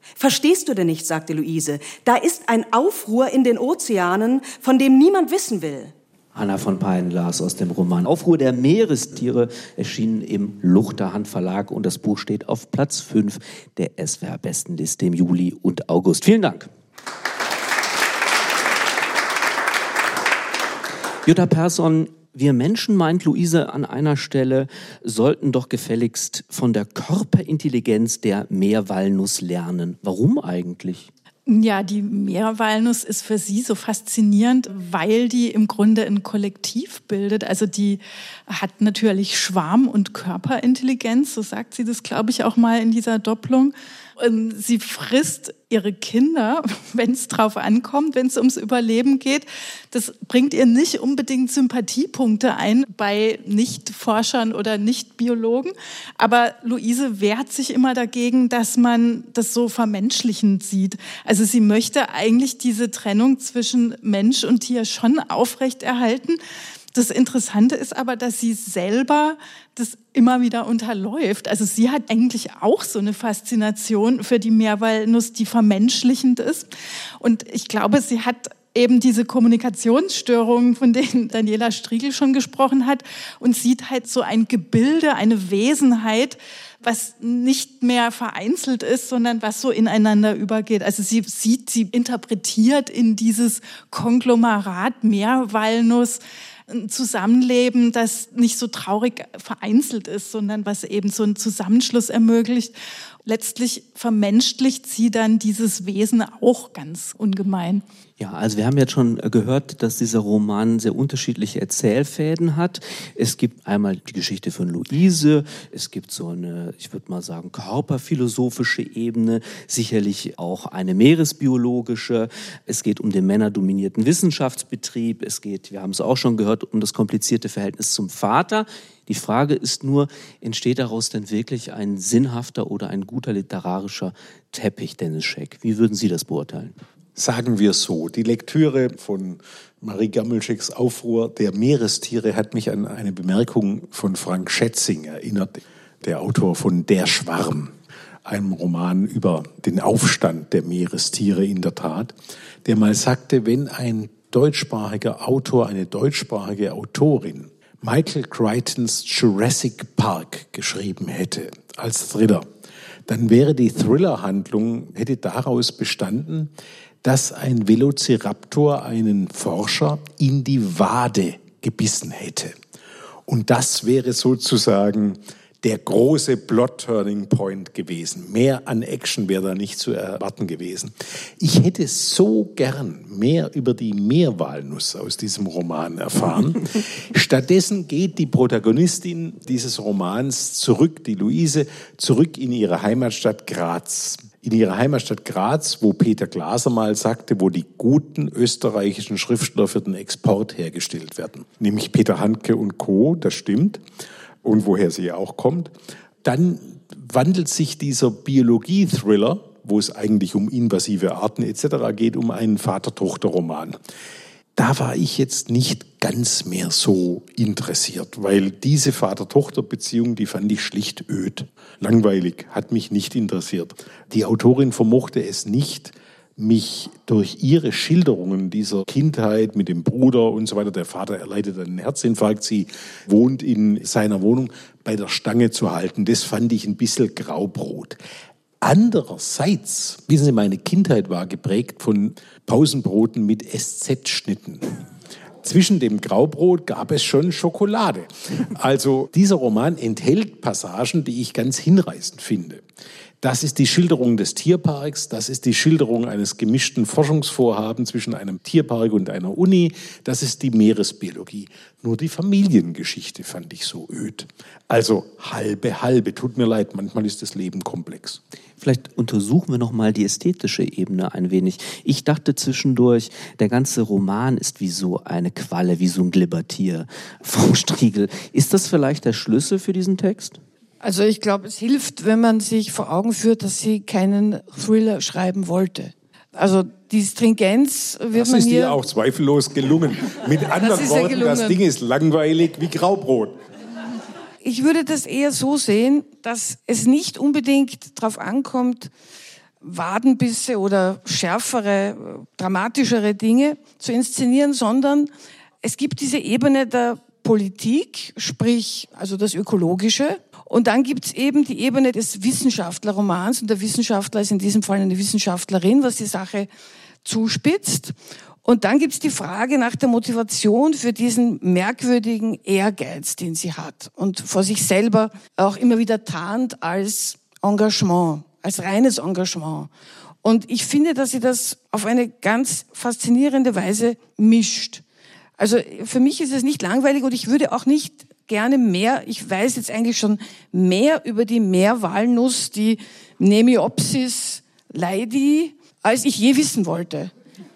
Verstehst du denn nicht, sagte Luise, da ist ein Aufruhr in den Ozeanen, von dem niemand wissen will. Anna von Pein las aus dem Roman Aufruhr der Meerestiere, erschienen im Luchterhand Verlag und das Buch steht auf Platz 5 der SWR Bestenliste im Juli und August. Vielen Dank. Jutta Persson, wir Menschen, meint Luise an einer Stelle, sollten doch gefälligst von der Körperintelligenz der Meerwalnuss lernen. Warum eigentlich? Ja, die Meerwalnuss ist für sie so faszinierend, weil die im Grunde ein Kollektiv bildet. Also die hat natürlich Schwarm- und Körperintelligenz, so sagt sie das, glaube ich, auch mal in dieser Doppelung. Und sie frisst ihre Kinder, wenn es drauf ankommt, wenn es ums Überleben geht. Das bringt ihr nicht unbedingt Sympathiepunkte ein bei Nicht-Forschern oder Nicht-Biologen. Aber Luise wehrt sich immer dagegen, dass man das so vermenschlichend sieht. Also sie möchte eigentlich diese Trennung zwischen Mensch und Tier schon aufrechterhalten. Das Interessante ist aber, dass sie selber das immer wieder unterläuft. Also sie hat eigentlich auch so eine Faszination für die Meerwalnuss, die vermenschlichend ist. Und ich glaube, sie hat eben diese Kommunikationsstörungen, von denen Daniela Striegel schon gesprochen hat, und sieht halt so ein Gebilde, eine Wesenheit, was nicht mehr vereinzelt ist, sondern was so ineinander übergeht. Also sie sieht, sie interpretiert in dieses Konglomerat Meerwalnuss ein Zusammenleben, das nicht so traurig vereinzelt ist, sondern was eben so einen Zusammenschluss ermöglicht. Letztlich vermenschlicht sie dann dieses Wesen auch ganz ungemein. Ja, also wir haben jetzt schon gehört, dass dieser Roman sehr unterschiedliche Erzählfäden hat. Es gibt einmal die Geschichte von Luise, es gibt so eine, ich würde mal sagen, körperphilosophische Ebene, sicherlich auch eine meeresbiologische. Es geht um den männerdominierten Wissenschaftsbetrieb, es geht, wir haben es auch schon gehört, um das komplizierte Verhältnis zum Vater. Die Frage ist nur, entsteht daraus denn wirklich ein sinnhafter oder ein guter literarischer Teppich, Dennis Scheck? Wie würden Sie das beurteilen? Sagen wir so, die Lektüre von Marie Gammelschecks Aufruhr der Meerestiere hat mich an eine Bemerkung von Frank Schätzing erinnert, der Autor von Der Schwarm, einem Roman über den Aufstand der Meerestiere in der Tat, der mal sagte, wenn ein deutschsprachiger Autor, eine deutschsprachige Autorin Michael Crichtons Jurassic Park geschrieben hätte als Thriller, dann wäre die Thriller-Handlung, hätte daraus bestanden, dass ein Velociraptor einen Forscher in die Wade gebissen hätte. Und das wäre sozusagen der große Plot-Turning-Point gewesen. Mehr an Action wäre da nicht zu erwarten gewesen. Ich hätte so gern mehr über die Meerwalnuss aus diesem Roman erfahren. Stattdessen geht die Protagonistin dieses Romans zurück, die Luise, zurück in ihre Heimatstadt Graz in ihrer Heimatstadt Graz, wo Peter Glaser mal sagte, wo die guten österreichischen Schriftsteller für den Export hergestellt werden. Nämlich Peter Handke und Co., das stimmt. Und woher sie auch kommt. Dann wandelt sich dieser Biologie-Thriller, wo es eigentlich um invasive Arten etc. geht, um einen Vater-Tochter-Roman da war ich jetzt nicht ganz mehr so interessiert, weil diese Vater-Tochter-Beziehung, die fand ich schlicht öd, langweilig, hat mich nicht interessiert. Die Autorin vermochte es nicht, mich durch ihre Schilderungen dieser Kindheit mit dem Bruder und so weiter, der Vater erleidet einen Herzinfarkt, sie wohnt in seiner Wohnung, bei der Stange zu halten. Das fand ich ein bisschen graubrot. Andererseits, wissen Sie, meine Kindheit war geprägt von Pausenbroten mit SZ-Schnitten. Zwischen dem Graubrot gab es schon Schokolade. Also dieser Roman enthält Passagen, die ich ganz hinreißend finde. Das ist die Schilderung des Tierparks, das ist die Schilderung eines gemischten Forschungsvorhabens zwischen einem Tierpark und einer Uni, das ist die Meeresbiologie. Nur die Familiengeschichte fand ich so öd. Also halbe halbe, tut mir leid, manchmal ist das Leben komplex. Vielleicht untersuchen wir noch mal die ästhetische Ebene ein wenig. Ich dachte zwischendurch, der ganze Roman ist wie so eine Qualle, wie so ein Glibbertier. Frau Striegel, ist das vielleicht der Schlüssel für diesen Text? Also ich glaube, es hilft, wenn man sich vor Augen führt, dass sie keinen Thriller schreiben wollte. Also die Stringenz wird das man ist hier... auch zweifellos gelungen. Mit anderen Worten, das Ding ist langweilig wie Graubrot ich würde das eher so sehen, dass es nicht unbedingt darauf ankommt, Wadenbisse oder schärfere, dramatischere Dinge zu inszenieren, sondern es gibt diese Ebene der Politik, sprich also das Ökologische. Und dann gibt es eben die Ebene des Wissenschaftlerromans und der Wissenschaftler ist in diesem Fall eine Wissenschaftlerin, was die Sache zuspitzt. Und dann gibt's die Frage nach der Motivation für diesen merkwürdigen Ehrgeiz, den sie hat und vor sich selber auch immer wieder tarnt als Engagement, als reines Engagement. Und ich finde, dass sie das auf eine ganz faszinierende Weise mischt. Also für mich ist es nicht langweilig und ich würde auch nicht gerne mehr, ich weiß jetzt eigentlich schon mehr über die Meerwalnuss, die Nemiopsis leidi, als ich je wissen wollte.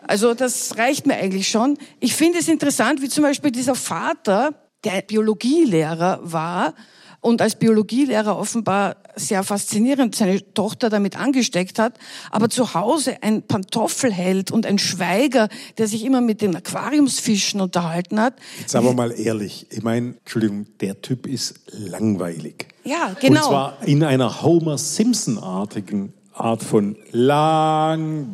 Also das reicht mir eigentlich schon. Ich finde es interessant, wie zum Beispiel dieser Vater, der Biologielehrer war und als Biologielehrer offenbar sehr faszinierend seine Tochter damit angesteckt hat, aber zu Hause ein Pantoffelheld und ein Schweiger, der sich immer mit den Aquariumsfischen unterhalten hat. Jetzt aber mal ehrlich, ich meine, Entschuldigung, der Typ ist langweilig. Ja, genau. Und zwar in einer Homer Simpson-artigen Art von langweilig.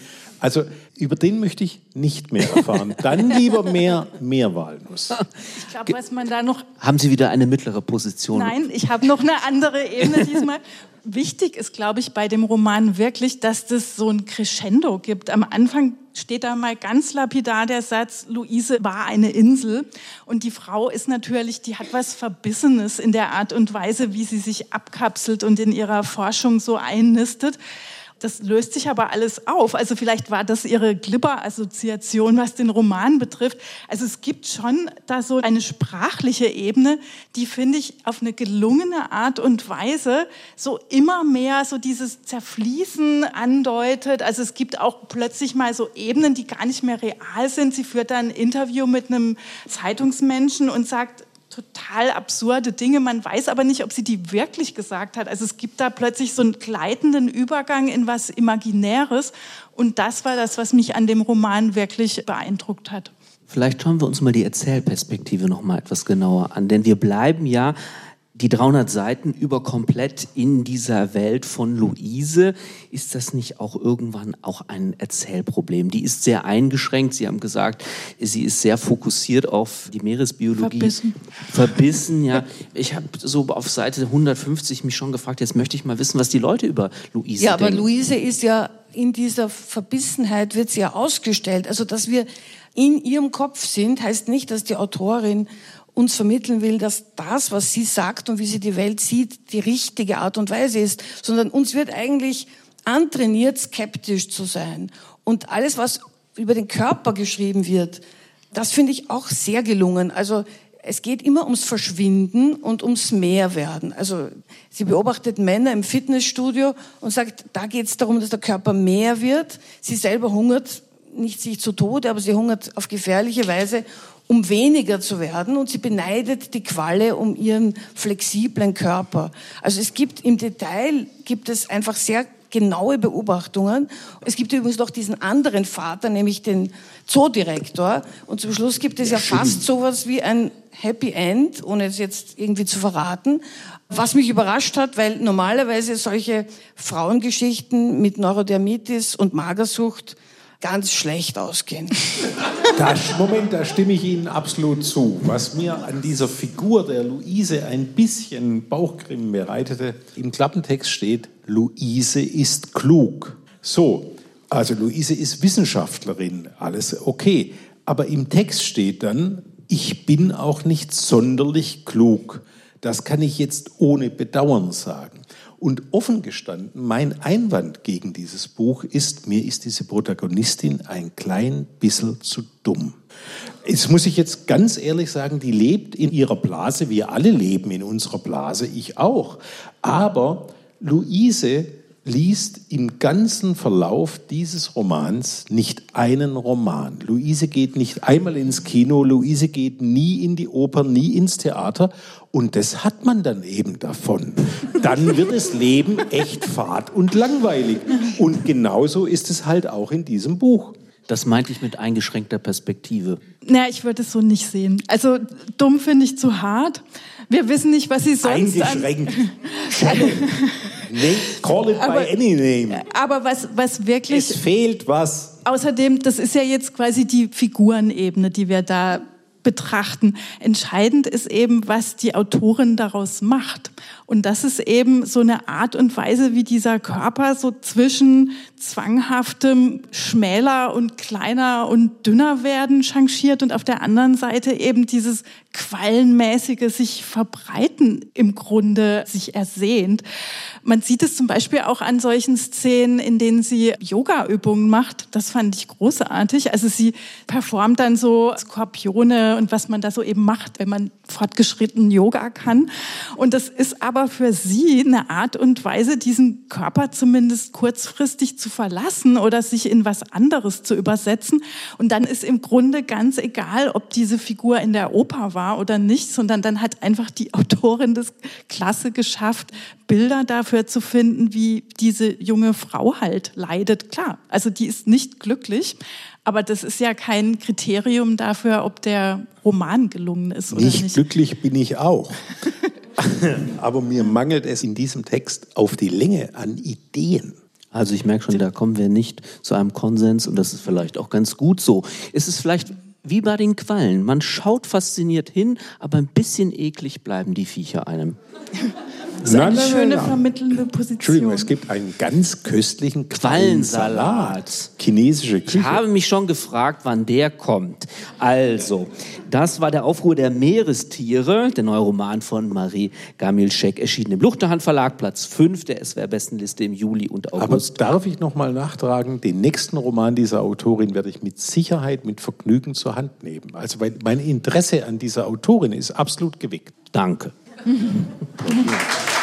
Also über den möchte ich nicht mehr erfahren. Dann lieber mehr Meerwalnuss. Ich glaube, was man da noch. Haben Sie wieder eine mittlere Position? Nein, ich habe noch eine andere Ebene diesmal. Wichtig ist, glaube ich, bei dem Roman wirklich, dass das so ein Crescendo gibt. Am Anfang steht da mal ganz lapidar der Satz, Luise war eine Insel. Und die Frau ist natürlich, die hat was Verbissenes in der Art und Weise, wie sie sich abkapselt und in ihrer Forschung so einnistet. Das löst sich aber alles auf. Also vielleicht war das Ihre Glibber-Assoziation, was den Roman betrifft. Also es gibt schon da so eine sprachliche Ebene, die finde ich auf eine gelungene Art und Weise so immer mehr so dieses Zerfließen andeutet. Also es gibt auch plötzlich mal so Ebenen, die gar nicht mehr real sind. Sie führt dann ein Interview mit einem Zeitungsmenschen und sagt, total absurde Dinge. Man weiß aber nicht, ob sie die wirklich gesagt hat. Also es gibt da plötzlich so einen gleitenden Übergang in was Imaginäres. Und das war das, was mich an dem Roman wirklich beeindruckt hat. Vielleicht schauen wir uns mal die Erzählperspektive noch mal etwas genauer an, denn wir bleiben ja die 300 Seiten über komplett in dieser Welt von Luise. Ist das nicht auch irgendwann auch ein Erzählproblem? Die ist sehr eingeschränkt. Sie haben gesagt, sie ist sehr fokussiert auf die Meeresbiologie. Verbissen. Verbissen, ja. Ich habe so auf Seite 150 mich schon gefragt, jetzt möchte ich mal wissen, was die Leute über Luise ja, denken. Ja, aber Luise ist ja in dieser Verbissenheit wird sie ja ausgestellt. Also, dass wir in ihrem Kopf sind, heißt nicht, dass die Autorin uns vermitteln will, dass das, was sie sagt und wie sie die Welt sieht, die richtige Art und Weise ist, sondern uns wird eigentlich antrainiert, skeptisch zu sein. Und alles, was über den Körper geschrieben wird, das finde ich auch sehr gelungen. Also es geht immer ums Verschwinden und ums Mehrwerden. Also sie beobachtet Männer im Fitnessstudio und sagt, da geht es darum, dass der Körper mehr wird. Sie selber hungert nicht sich zu Tode, aber sie hungert auf gefährliche Weise, um weniger zu werden und sie beneidet die Qualle um ihren flexiblen Körper. Also es gibt im Detail, gibt es einfach sehr genaue Beobachtungen. Es gibt übrigens noch diesen anderen Vater, nämlich den Zoodirektor. Und zum Schluss gibt es ja, ja fast sowas wie ein Happy End, ohne es jetzt irgendwie zu verraten. Was mich überrascht hat, weil normalerweise solche Frauengeschichten mit Neurodermitis und Magersucht ganz schlecht ausgehen. Da, Moment, da stimme ich Ihnen absolut zu. Was mir an dieser Figur der Luise ein bisschen Bauchgrimmen bereitete, im Klappentext steht, Luise ist klug. So, also Luise ist Wissenschaftlerin, alles okay. Aber im Text steht dann, ich bin auch nicht sonderlich klug. Das kann ich jetzt ohne Bedauern sagen. Und offen gestanden, mein Einwand gegen dieses Buch ist, mir ist diese Protagonistin ein klein bisschen zu dumm. Jetzt muss ich jetzt ganz ehrlich sagen, die lebt in ihrer Blase, wir alle leben in unserer Blase, ich auch. Aber Luise liest im ganzen Verlauf dieses Romans nicht einen Roman. Luise geht nicht einmal ins Kino, Luise geht nie in die Oper, nie ins Theater und das hat man dann eben davon. Dann wird das Leben echt fad und langweilig. Und genauso ist es halt auch in diesem Buch. Das meinte ich mit eingeschränkter Perspektive. Naja, ich würde es so nicht sehen. Also dumm finde ich zu hart. Wir wissen nicht, was sie sonst Eingeschränkt. call it aber, by any name. Aber was, was wirklich... Es fehlt was. Außerdem, das ist ja jetzt quasi die Figurenebene, die wir da betrachten. Entscheidend ist eben, was die Autorin daraus macht. Und das ist eben so eine Art und Weise, wie dieser Körper so zwischen zwanghaftem schmäler und kleiner und dünner werden changiert und auf der anderen Seite eben dieses quallenmäßige sich verbreiten im Grunde sich ersehnt. Man sieht es zum Beispiel auch an solchen Szenen, in denen sie Yoga-Übungen macht. Das fand ich großartig. Also sie performt dann so Skorpione und was man da so eben macht, wenn man fortgeschritten Yoga kann. Und das ist aber für sie eine Art und Weise, diesen Körper zumindest kurzfristig zu verlassen oder sich in was anderes zu übersetzen. Und dann ist im Grunde ganz egal, ob diese Figur in der Oper war oder nicht, sondern dann hat einfach die Autorin das klasse geschafft, Bilder dafür zu finden, wie diese junge Frau halt leidet. Klar, also die ist nicht glücklich, aber das ist ja kein Kriterium dafür, ob der Roman gelungen ist oder nicht. Nicht glücklich bin ich auch. aber mir mangelt es in diesem Text auf die Länge an Ideen. Also ich merke schon, da kommen wir nicht zu einem Konsens und das ist vielleicht auch ganz gut so. Ist es vielleicht wie bei den Quallen. Man schaut fasziniert hin, aber ein bisschen eklig bleiben die Viecher einem. Das ist eine nein, schöne nein, vermittelnde Position. Entschuldigung, es gibt einen ganz köstlichen Quallensalat. Chinesische Küche. Ich habe mich schon gefragt, wann der kommt. Also, das war der Aufruhr der Meerestiere, der neue Roman von Marie Gamilschek, erschienen im Luchterhand Verlag, Platz 5 der SWR-Bestenliste im Juli und August. Aber darf ich noch mal nachtragen, den nächsten Roman dieser Autorin werde ich mit Sicherheit, mit Vergnügen zur Hand nehmen. Also mein Interesse an dieser Autorin ist absolut geweckt. Danke.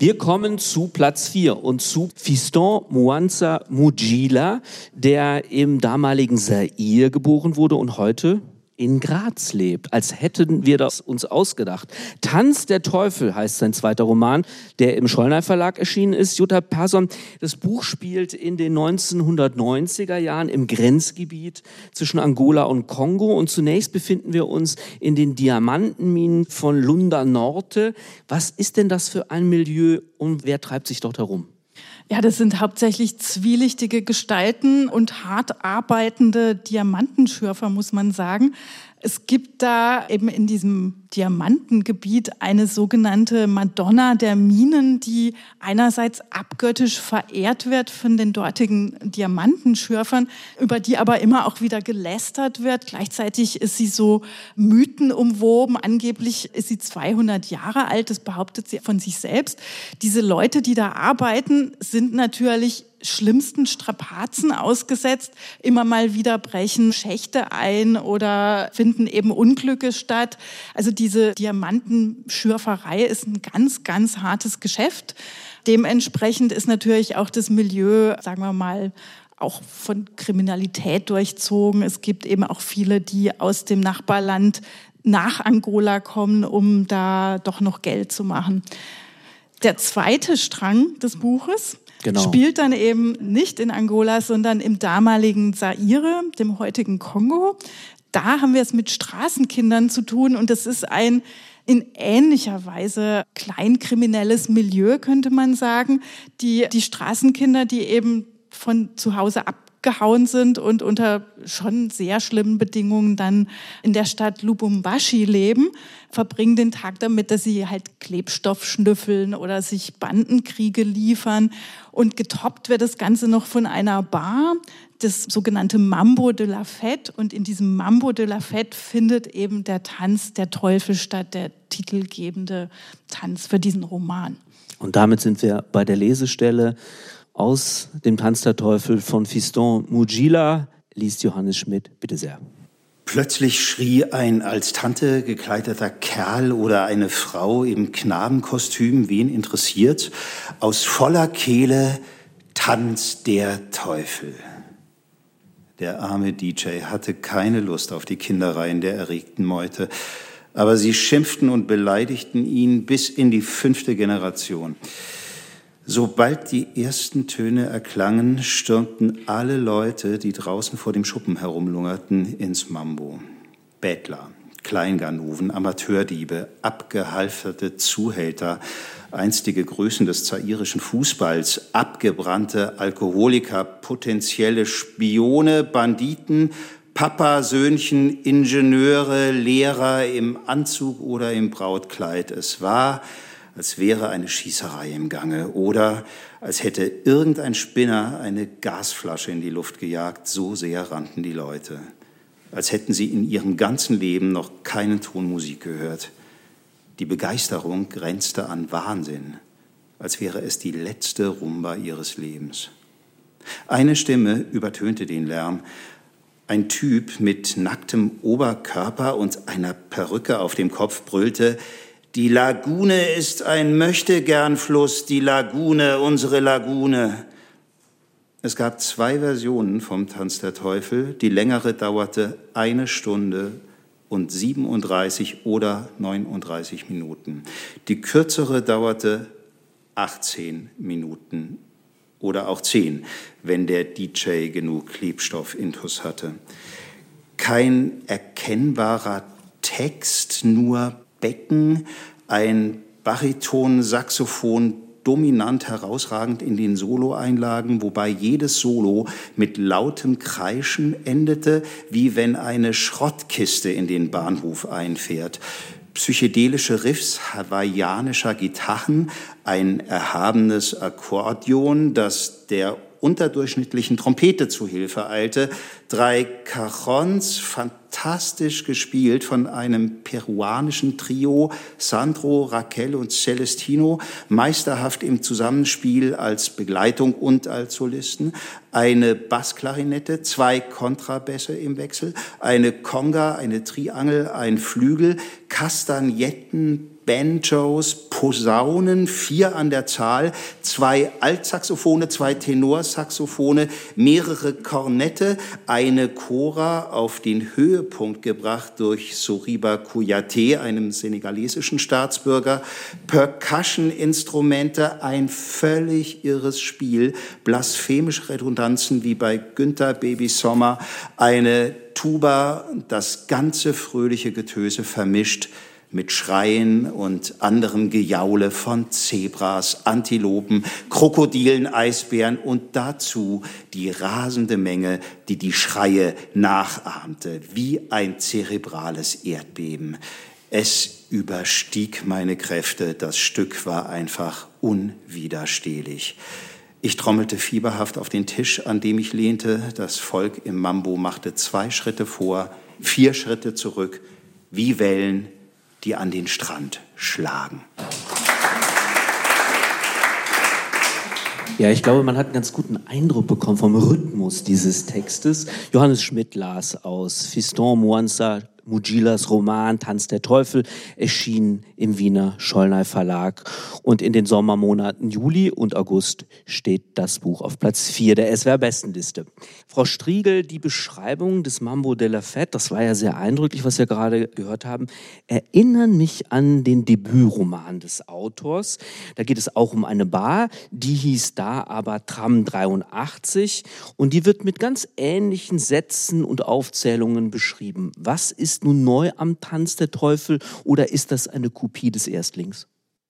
Wir kommen zu Platz 4 und zu Fiston Mwanza Mujila, der im damaligen Zaire geboren wurde und heute in Graz lebt, als hätten wir das uns ausgedacht. Tanz der Teufel heißt sein zweiter Roman, der im Schollner Verlag erschienen ist. Jutta Persson, das Buch spielt in den 1990er Jahren im Grenzgebiet zwischen Angola und Kongo und zunächst befinden wir uns in den Diamantenminen von Lunda Norte. Was ist denn das für ein Milieu und wer treibt sich dort herum? Ja, das sind hauptsächlich zwielichtige Gestalten und hart arbeitende Diamantenschürfer, muss man sagen. Es gibt da eben in diesem Diamantengebiet eine sogenannte Madonna der Minen, die einerseits abgöttisch verehrt wird von den dortigen Diamantenschürfern, über die aber immer auch wieder gelästert wird. Gleichzeitig ist sie so mythenumwoben. Angeblich ist sie 200 Jahre alt, das behauptet sie von sich selbst. Diese Leute, die da arbeiten, sind natürlich schlimmsten Strapazen ausgesetzt. Immer mal wieder brechen Schächte ein oder finden eben Unglücke statt. Also diese Diamantenschürferei ist ein ganz, ganz hartes Geschäft. Dementsprechend ist natürlich auch das Milieu, sagen wir mal, auch von Kriminalität durchzogen. Es gibt eben auch viele, die aus dem Nachbarland nach Angola kommen, um da doch noch Geld zu machen. Der zweite Strang des Buches genau. spielt dann eben nicht in Angola, sondern im damaligen Zaire, dem heutigen Kongo. Da haben wir es mit Straßenkindern zu tun und das ist ein in ähnlicher Weise kleinkriminelles Milieu, könnte man sagen. Die, die Straßenkinder, die eben von zu Hause ab abgehauen sind und unter schon sehr schlimmen Bedingungen dann in der Stadt Lubumbashi leben, verbringen den Tag damit, dass sie halt Klebstoff schnüffeln oder sich Bandenkriege liefern. Und getoppt wird das Ganze noch von einer Bar, das sogenannte Mambo de la Fête. Und in diesem Mambo de la Fête findet eben der Tanz der Teufel statt, der titelgebende Tanz für diesen Roman. Und damit sind wir bei der Lesestelle aus dem Tanz der Teufel von Fiston Mugila liest Johannes Schmidt. Bitte sehr. Plötzlich schrie ein als Tante gekleideter Kerl oder eine Frau im Knabenkostüm, wen interessiert, aus voller Kehle Tanz der Teufel. Der arme DJ hatte keine Lust auf die Kindereien der erregten Meute, aber sie schimpften und beleidigten ihn bis in die fünfte Generation. Sobald die ersten Töne erklangen, stürmten alle Leute, die draußen vor dem Schuppen herumlungerten, ins Mambo. Bettler, Kleinganoven, Amateurdiebe, abgehalfterte Zuhälter, einstige Größen des zairischen Fußballs, abgebrannte Alkoholiker, potenzielle Spione, Banditen, Papa, Söhnchen, Ingenieure, Lehrer im Anzug oder im Brautkleid. Es war als wäre eine Schießerei im Gange oder als hätte irgendein Spinner eine Gasflasche in die Luft gejagt, so sehr rannten die Leute, als hätten sie in ihrem ganzen Leben noch keinen Ton Musik gehört. Die Begeisterung grenzte an Wahnsinn, als wäre es die letzte Rumba ihres Lebens. Eine Stimme übertönte den Lärm, ein Typ mit nacktem Oberkörper und einer Perücke auf dem Kopf brüllte, die Lagune ist ein Möchtegernfluss, die Lagune, unsere Lagune. Es gab zwei Versionen vom Tanz der Teufel. Die längere dauerte eine Stunde und 37 oder 39 Minuten. Die kürzere dauerte 18 Minuten oder auch 10, wenn der DJ genug Klebstoff intus hatte. Kein erkennbarer Text, nur Becken, ein Bariton-Saxophon dominant herausragend in den Soloeinlagen, wobei jedes Solo mit lautem Kreischen endete, wie wenn eine Schrottkiste in den Bahnhof einfährt. Psychedelische Riffs hawaiianischer Gitarren, ein erhabenes Akkordeon, das der unterdurchschnittlichen Trompete zu Hilfe eilte, drei Cajons, fantastisch gespielt von einem peruanischen Trio, Sandro, Raquel und Celestino, meisterhaft im Zusammenspiel als Begleitung und als Solisten, eine Bassklarinette, zwei Kontrabässe im Wechsel, eine Conga, eine Triangel, ein Flügel, Kastagnetten, Banjos, Posaunen, vier an der Zahl, zwei Altsaxophone, zwei Tenorsaxophone, mehrere Kornette, eine Chora auf den Höhepunkt gebracht durch Soriba Kouyaté, einem senegalesischen Staatsbürger, Percussion-Instrumente, ein völlig irres Spiel, blasphemische Redundanzen wie bei Günther Baby Sommer, eine Tuba, das ganze fröhliche Getöse vermischt mit Schreien und anderem Gejaule von Zebras, Antilopen, Krokodilen, Eisbären und dazu die rasende Menge, die die Schreie nachahmte, wie ein zerebrales Erdbeben. Es überstieg meine Kräfte, das Stück war einfach unwiderstehlich. Ich trommelte fieberhaft auf den Tisch, an dem ich lehnte. Das Volk im Mambo machte zwei Schritte vor, vier Schritte zurück, wie Wellen, die an den Strand schlagen. Ja, ich glaube, man hat einen ganz guten Eindruck bekommen vom Rhythmus dieses Textes. Johannes Schmidt las aus Fiston Mwanza Mujilas Roman Tanz der Teufel erschien im Wiener Schollnay Verlag und in den Sommermonaten Juli und August steht das Buch auf Platz 4 der SWR Bestenliste. Frau Striegel, die Beschreibung des Mambo de la Fête, das war ja sehr eindrücklich, was wir gerade gehört haben, erinnern mich an den Debütroman des Autors. Da geht es auch um eine Bar, die hieß da aber Tram 83 und die wird mit ganz ähnlichen Sätzen und Aufzählungen beschrieben. Was ist ist nun neu am Tanz der Teufel oder ist das eine Kopie des Erstlings?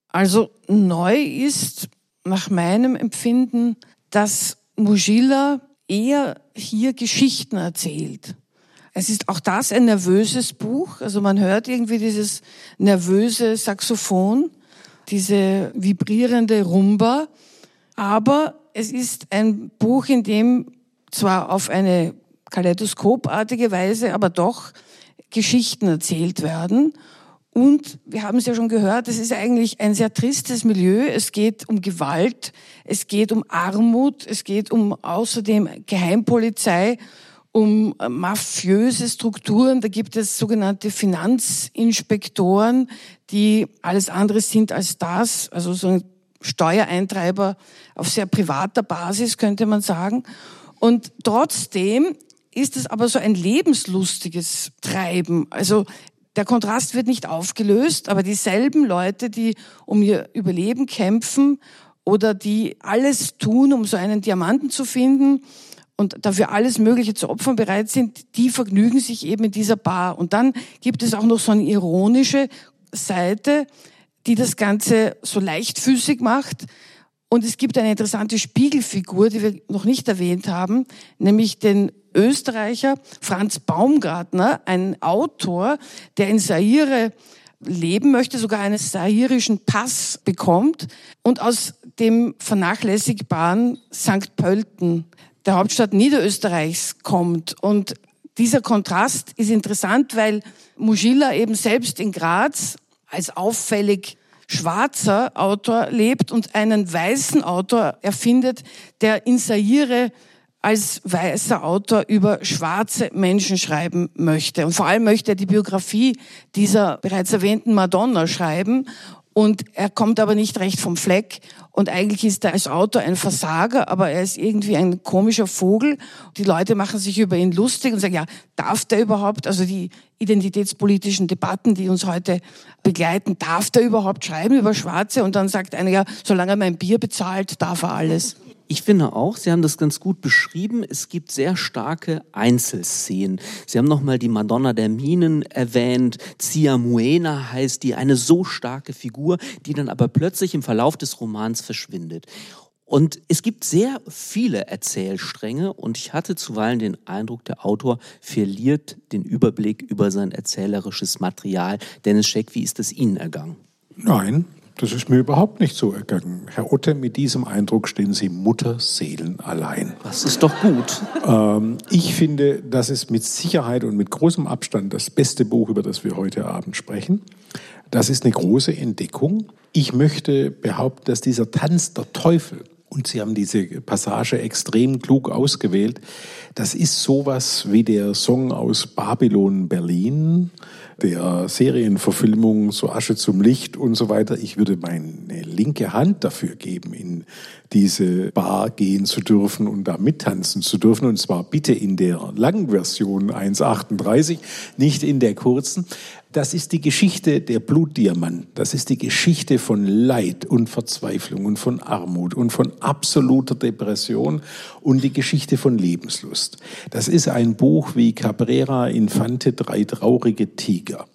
Also neu ist nach meinem Empfinden, dass Mujila eher hier Geschichten erzählt. Es ist auch das ein nervöses Buch. Also man hört irgendwie dieses nervöse Saxophon, diese vibrierende Rumba. Aber es ist ein Buch, in dem zwar auf eine kaleidoskopartige Weise, aber doch Geschichten erzählt werden. Und wir haben es ja schon gehört, es ist eigentlich ein sehr tristes Milieu. Es geht um Gewalt, es geht um Armut, es geht um außerdem Geheimpolizei, um mafiöse Strukturen. Da gibt es sogenannte Finanzinspektoren, die alles andere sind als das, also so ein Steuereintreiber auf sehr privater Basis, könnte man sagen. Und trotzdem ist es aber so ein lebenslustiges Treiben. Also der Kontrast wird nicht aufgelöst, aber dieselben Leute, die um ihr Überleben kämpfen oder die alles tun, um so einen Diamanten zu finden und dafür alles Mögliche zu opfern bereit sind, die vergnügen sich eben in dieser Bar. Und dann gibt es auch noch so eine ironische Seite, die das Ganze so leichtfüßig macht. Und es gibt eine interessante Spiegelfigur, die wir noch nicht erwähnt haben, nämlich den Österreicher Franz Baumgartner, ein Autor, der in Saire leben möchte, sogar einen sairischen Pass bekommt und aus dem vernachlässigbaren St. Pölten, der Hauptstadt Niederösterreichs, kommt. Und dieser Kontrast ist interessant, weil Mugila eben selbst in Graz als auffällig schwarzer Autor lebt und einen weißen Autor erfindet, der in Saire als weißer Autor über schwarze Menschen schreiben möchte. Und vor allem möchte er die Biografie dieser bereits erwähnten Madonna schreiben. Und er kommt aber nicht recht vom Fleck. Und eigentlich ist er als Autor ein Versager, aber er ist irgendwie ein komischer Vogel. Die Leute machen sich über ihn lustig und sagen, ja, darf der überhaupt, also die identitätspolitischen Debatten, die uns heute begleiten, darf der überhaupt schreiben über Schwarze? Und dann sagt einer, ja, solange er mein Bier bezahlt, darf er alles. Ich finde auch, Sie haben das ganz gut beschrieben. Es gibt sehr starke Einzelszenen. Sie haben nochmal die Madonna der Minen erwähnt. Zia Muena heißt die, eine so starke Figur, die dann aber plötzlich im Verlauf des Romans verschwindet. Und es gibt sehr viele Erzählstränge und ich hatte zuweilen den Eindruck, der Autor verliert den Überblick über sein erzählerisches Material. Dennis Scheck, wie ist es Ihnen ergangen? Nein, das ist mir überhaupt nicht so ergangen. Herr Otte, mit diesem Eindruck stehen Sie Mutterseelen allein. Das ist doch gut. Ähm, ich finde, das ist mit Sicherheit und mit großem Abstand das beste Buch, über das wir heute Abend sprechen. Das ist eine große Entdeckung. Ich möchte behaupten, dass dieser Tanz der Teufel, und Sie haben diese Passage extrem klug ausgewählt, das ist sowas wie der Song aus Babylon Berlin der Serienverfilmung So Asche zum Licht und so weiter. Ich würde meine linke Hand dafür geben, in diese Bar gehen zu dürfen und da mittanzen zu dürfen. Und zwar bitte in der langen Version 1.38, nicht in der kurzen. Das ist die Geschichte der Blutdiamant. Das ist die Geschichte von Leid und Verzweiflung und von Armut und von absoluter Depression und die Geschichte von Lebenslust. Das ist ein Buch wie Cabrera Infante, drei traurige Tiger.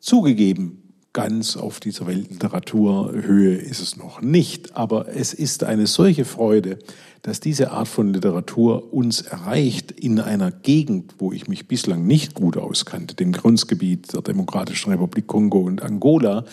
Zugegeben, ganz auf dieser Weltliteraturhöhe ist es noch nicht, aber es ist eine solche Freude, dass diese Art von Literatur uns erreicht in einer Gegend, wo ich mich bislang nicht gut auskannte, dem Grenzgebiet der Demokratischen Republik Kongo und Angola,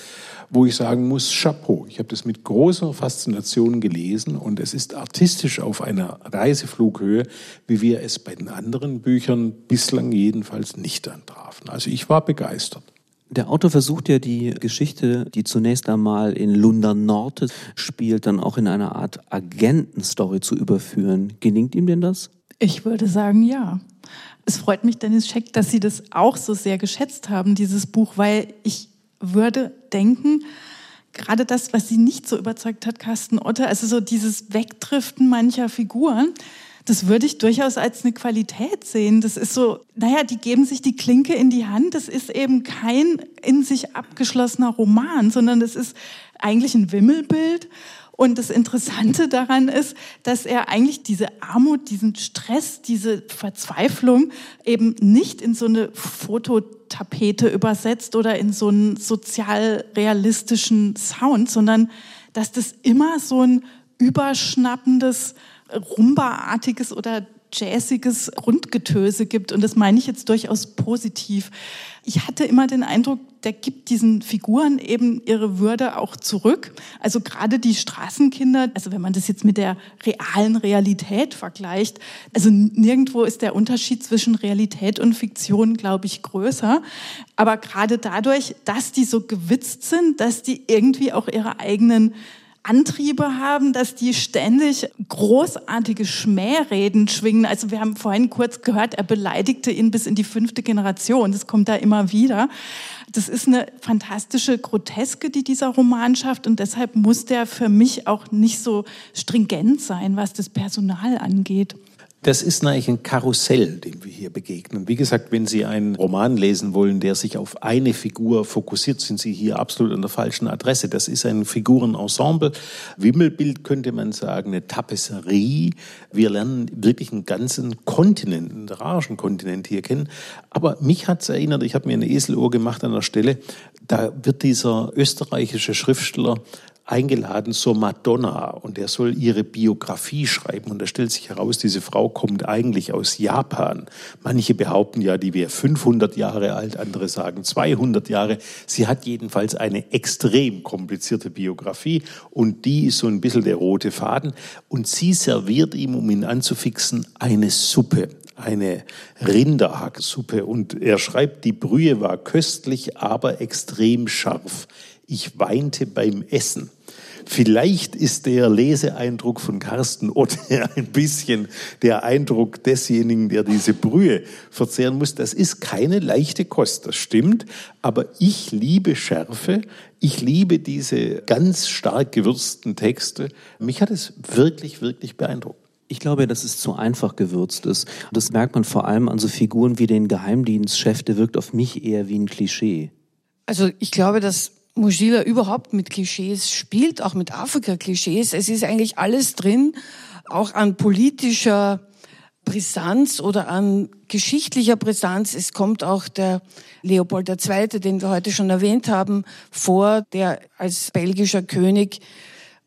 wo ich sagen muss, Chapeau. Ich habe das mit großer Faszination gelesen und es ist artistisch auf einer Reiseflughöhe, wie wir es bei den anderen Büchern bislang jedenfalls nicht antrafen. Also ich war begeistert. Der Autor versucht ja die Geschichte, die zunächst einmal in Lunda Norte spielt, dann auch in einer Art Agentenstory zu überführen. Gelingt ihm denn das? Ich würde sagen, ja. Es freut mich, Dennis Scheck, dass Sie das auch so sehr geschätzt haben, dieses Buch, weil ich würde denken, gerade das, was Sie nicht so überzeugt hat, Carsten Otter, also so dieses Wegdriften mancher Figuren, das würde ich durchaus als eine Qualität sehen. Das ist so, naja, die geben sich die Klinke in die Hand. Das ist eben kein in sich abgeschlossener Roman, sondern das ist eigentlich ein Wimmelbild. Und das Interessante daran ist, dass er eigentlich diese Armut, diesen Stress, diese Verzweiflung eben nicht in so eine Fototapete übersetzt oder in so einen sozial realistischen Sound, sondern dass das immer so ein überschnappendes, Rumba-artiges oder jazziges Grundgetöse gibt. Und das meine ich jetzt durchaus positiv. Ich hatte immer den Eindruck, der gibt diesen Figuren eben ihre Würde auch zurück. Also gerade die Straßenkinder, also wenn man das jetzt mit der realen Realität vergleicht, also nirgendwo ist der Unterschied zwischen Realität und Fiktion, glaube ich, größer. Aber gerade dadurch, dass die so gewitzt sind, dass die irgendwie auch ihre eigenen Antriebe haben, dass die ständig großartige Schmähreden schwingen. Also wir haben vorhin kurz gehört, er beleidigte ihn bis in die fünfte Generation. Das kommt da immer wieder. Das ist eine fantastische Groteske, die dieser Roman schafft und deshalb muss der für mich auch nicht so stringent sein, was das Personal angeht. Das ist eigentlich ein Karussell, dem wir hier begegnen. Wie gesagt, wenn Sie einen Roman lesen wollen, der sich auf eine Figur fokussiert, sind Sie hier absolut an der falschen Adresse. Das ist ein Figurenensemble. Wimmelbild könnte man sagen, eine Tapisserie. Wir lernen wirklich einen ganzen Kontinent, einen literarischen Kontinent hier kennen. Aber mich hat es erinnert, ich habe mir eine Eselohr gemacht an der Stelle, da wird dieser österreichische Schriftsteller eingeladen zur Madonna und er soll ihre Biografie schreiben. Und da stellt sich heraus, diese Frau kommt eigentlich aus Japan. Manche behaupten ja, die wäre 500 Jahre alt, andere sagen 200 Jahre. Sie hat jedenfalls eine extrem komplizierte Biografie und die ist so ein bisschen der rote Faden. Und sie serviert ihm, um ihn anzufixen, eine Suppe eine Rinderhacksuppe und er schreibt, die Brühe war köstlich, aber extrem scharf ich weinte beim Essen. Vielleicht ist der Leseeindruck von Carsten Ott ein bisschen der Eindruck desjenigen, der diese Brühe verzehren muss. Das ist keine leichte Kost, das stimmt. Aber ich liebe Schärfe. Ich liebe diese ganz stark gewürzten Texte. Mich hat es wirklich, wirklich beeindruckt. Ich glaube, dass es zu einfach gewürzt ist. Das merkt man vor allem an so Figuren wie den Geheimdienstchef. Der wirkt auf mich eher wie ein Klischee. Also ich glaube, dass Mujila überhaupt mit Klischees spielt, auch mit Afrika-Klischees. Es ist eigentlich alles drin, auch an politischer Brisanz oder an geschichtlicher Brisanz. Es kommt auch der Leopold II., den wir heute schon erwähnt haben, vor, der als belgischer König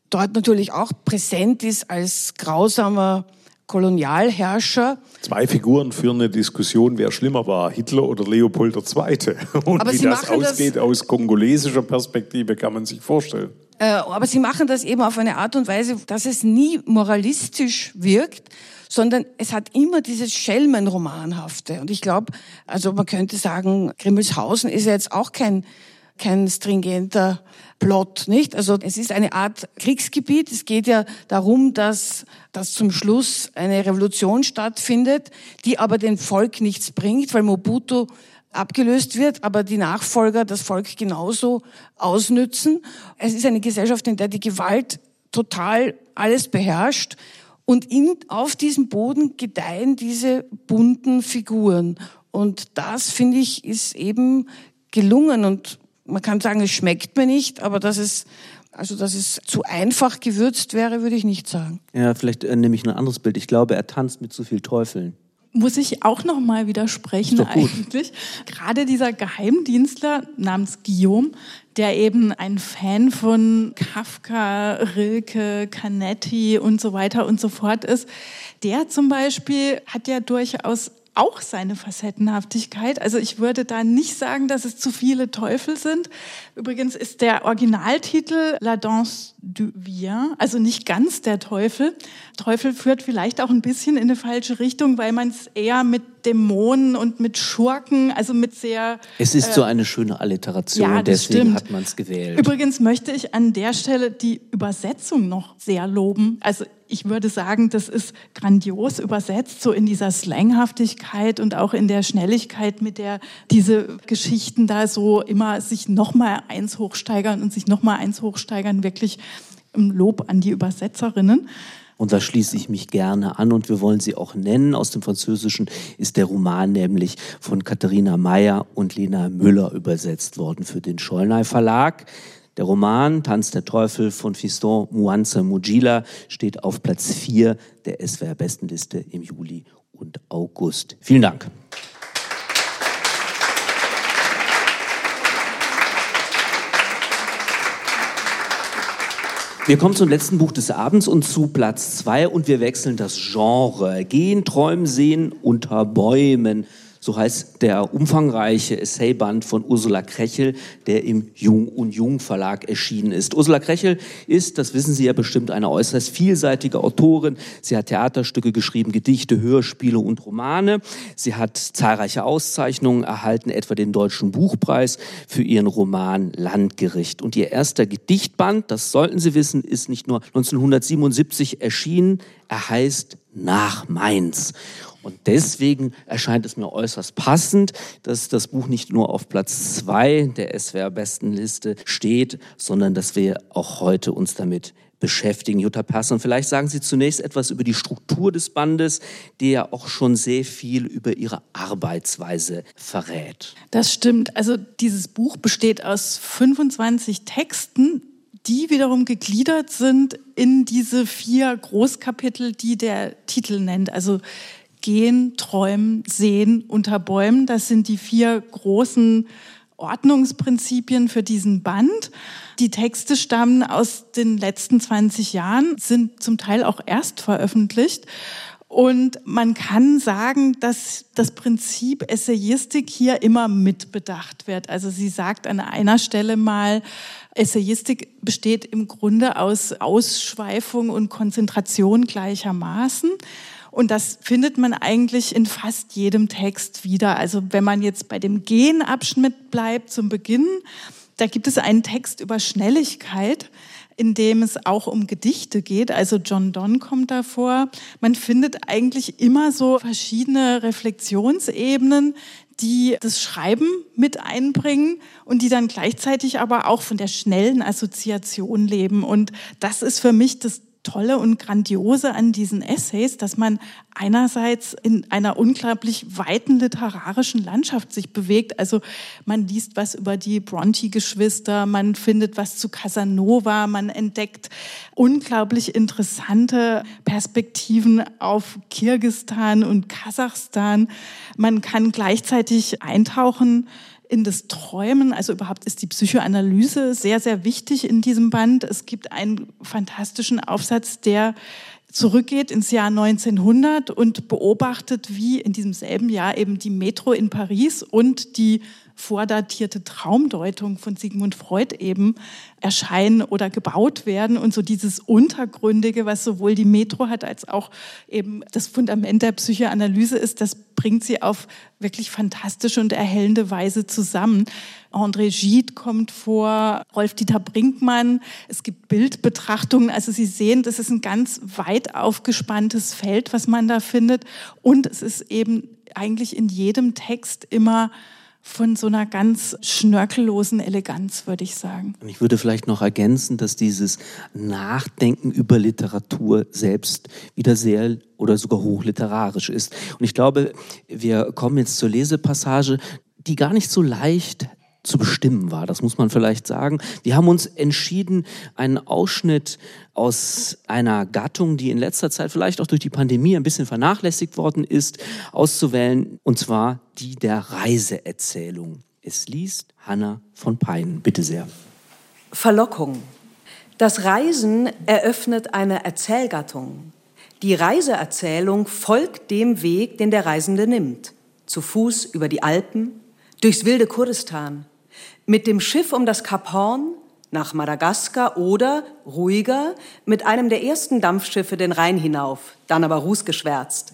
dort natürlich auch präsent ist als grausamer Kolonialherrscher. Zwei Figuren führen eine Diskussion, wer schlimmer war, Hitler oder Leopold II. Und aber wie das ausgeht das, aus kongolesischer Perspektive, kann man sich vorstellen. Äh, aber sie machen das eben auf eine Art und Weise, dass es nie moralistisch wirkt, sondern es hat immer dieses Schelmenromanhafte. Und ich glaube, also man könnte sagen, Grimmelshausen ist ja jetzt auch kein kein stringenter Plot, nicht? Also es ist eine Art Kriegsgebiet. Es geht ja darum, dass, dass zum Schluss eine Revolution stattfindet, die aber dem Volk nichts bringt, weil Mobutu abgelöst wird, aber die Nachfolger das Volk genauso ausnützen. Es ist eine Gesellschaft, in der die Gewalt total alles beherrscht. Und in, auf diesem Boden gedeihen diese bunten Figuren. Und das, finde ich, ist eben gelungen. Und man kann sagen, es schmeckt mir nicht, aber dass es also, dass es zu einfach gewürzt wäre, würde ich nicht sagen. Ja, vielleicht äh, nehme ich ein anderes Bild. Ich glaube, er tanzt mit zu viel Teufeln. muss ich auch noch mal widersprechen eigentlich. Gerade dieser Geheimdienstler namens Guillaume, der eben ein Fan von Kafka, Rilke, Canetti und so weiter und so fort ist, der zum Beispiel hat ja durchaus auch seine Facettenhaftigkeit. Also ich würde da nicht sagen, dass es zu viele Teufel sind. Übrigens ist der Originaltitel La Danse du Vien, also nicht ganz der Teufel. Teufel führt vielleicht auch ein bisschen in eine falsche Richtung, weil man es eher mit Dämonen und mit Schurken, also mit sehr... Es ist äh, so eine schöne Alliteration, ja, deswegen stimmt. hat man es gewählt. Übrigens möchte ich an der Stelle die Übersetzung noch sehr loben. Also ich würde sagen, das ist grandios übersetzt, so in dieser Slanghaftigkeit und auch in der Schnelligkeit, mit der diese Geschichten da so immer sich nochmal eins hochsteigern und sich nochmal eins hochsteigern. Wirklich im Lob an die Übersetzerinnen. Und da schließe ich mich gerne an und wir wollen sie auch nennen. Aus dem Französischen ist der Roman nämlich von Katharina Meyer und Lena Müller übersetzt worden für den Schollnay Verlag. Der Roman Tanz der Teufel von Fiston Muanza Mujila steht auf Platz 4 der SWR-Bestenliste im Juli und August. Vielen Dank. Wir kommen zum letzten Buch des Abends und zu Platz 2 und wir wechseln das Genre. Gehen, träumen, sehen unter Bäumen so heißt der umfangreiche Essayband von Ursula Krechel, der im Jung und Jung Verlag erschienen ist. Ursula Krechel ist, das wissen Sie ja bestimmt, eine äußerst vielseitige Autorin. Sie hat Theaterstücke geschrieben, Gedichte, Hörspiele und Romane. Sie hat zahlreiche Auszeichnungen erhalten, etwa den Deutschen Buchpreis für ihren Roman Landgericht. Und ihr erster Gedichtband, das sollten Sie wissen, ist nicht nur 1977 erschienen, er heißt Nach Mainz. Und deswegen erscheint es mir äußerst passend, dass das Buch nicht nur auf Platz zwei der SWR-Bestenliste steht, sondern dass wir auch heute uns damit beschäftigen. Jutta Persson, vielleicht sagen Sie zunächst etwas über die Struktur des Bandes, die ja auch schon sehr viel über Ihre Arbeitsweise verrät. Das stimmt. Also dieses Buch besteht aus 25 Texten, die wiederum gegliedert sind in diese vier Großkapitel, die der Titel nennt. Also Gehen, Träumen, Sehen unter Bäumen. Das sind die vier großen Ordnungsprinzipien für diesen Band. Die Texte stammen aus den letzten 20 Jahren, sind zum Teil auch erst veröffentlicht. Und man kann sagen, dass das Prinzip Essayistik hier immer mitbedacht wird. Also sie sagt an einer Stelle mal, Essayistik besteht im Grunde aus Ausschweifung und Konzentration gleichermaßen. Und das findet man eigentlich in fast jedem Text wieder. Also wenn man jetzt bei dem Genabschnitt bleibt zum Beginn, da gibt es einen Text über Schnelligkeit, in dem es auch um Gedichte geht. Also John Donne kommt davor. Man findet eigentlich immer so verschiedene Reflexionsebenen, die das Schreiben mit einbringen und die dann gleichzeitig aber auch von der schnellen Assoziation leben. Und das ist für mich das Tolle und Grandiose an diesen Essays, dass man einerseits in einer unglaublich weiten literarischen Landschaft sich bewegt. Also man liest was über die Bronte-Geschwister, man findet was zu Casanova, man entdeckt unglaublich interessante Perspektiven auf Kirgistan und Kasachstan. Man kann gleichzeitig eintauchen in das Träumen, also überhaupt ist die Psychoanalyse sehr, sehr wichtig in diesem Band. Es gibt einen fantastischen Aufsatz, der zurückgeht ins Jahr 1900 und beobachtet, wie in diesem selben Jahr eben die Metro in Paris und die vordatierte Traumdeutung von Sigmund Freud eben erscheinen oder gebaut werden und so dieses Untergründige, was sowohl die Metro hat als auch eben das Fundament der Psychoanalyse ist, das bringt sie auf wirklich fantastische und erhellende Weise zusammen. André Gide kommt vor, Rolf-Dieter Brinkmann, es gibt Bildbetrachtungen, also Sie sehen, das ist ein ganz weit aufgespanntes Feld, was man da findet. Und es ist eben eigentlich in jedem Text immer von so einer ganz schnörkellosen Eleganz, würde ich sagen. Und ich würde vielleicht noch ergänzen, dass dieses Nachdenken über Literatur selbst wieder sehr oder sogar hochliterarisch ist. Und ich glaube, wir kommen jetzt zur Lesepassage, die gar nicht so leicht zu bestimmen war. Das muss man vielleicht sagen. Wir haben uns entschieden, einen Ausschnitt aus einer Gattung, die in letzter Zeit vielleicht auch durch die Pandemie ein bisschen vernachlässigt worden ist, auszuwählen, und zwar die der Reiseerzählung. Es liest Hanna von Pein. Bitte sehr. Verlockung. Das Reisen eröffnet eine Erzählgattung. Die Reiseerzählung folgt dem Weg, den der Reisende nimmt. Zu Fuß über die Alpen, durchs wilde Kurdistan, mit dem Schiff um das Kap Horn nach Madagaskar oder, ruhiger, mit einem der ersten Dampfschiffe den Rhein hinauf, dann aber rußgeschwärzt.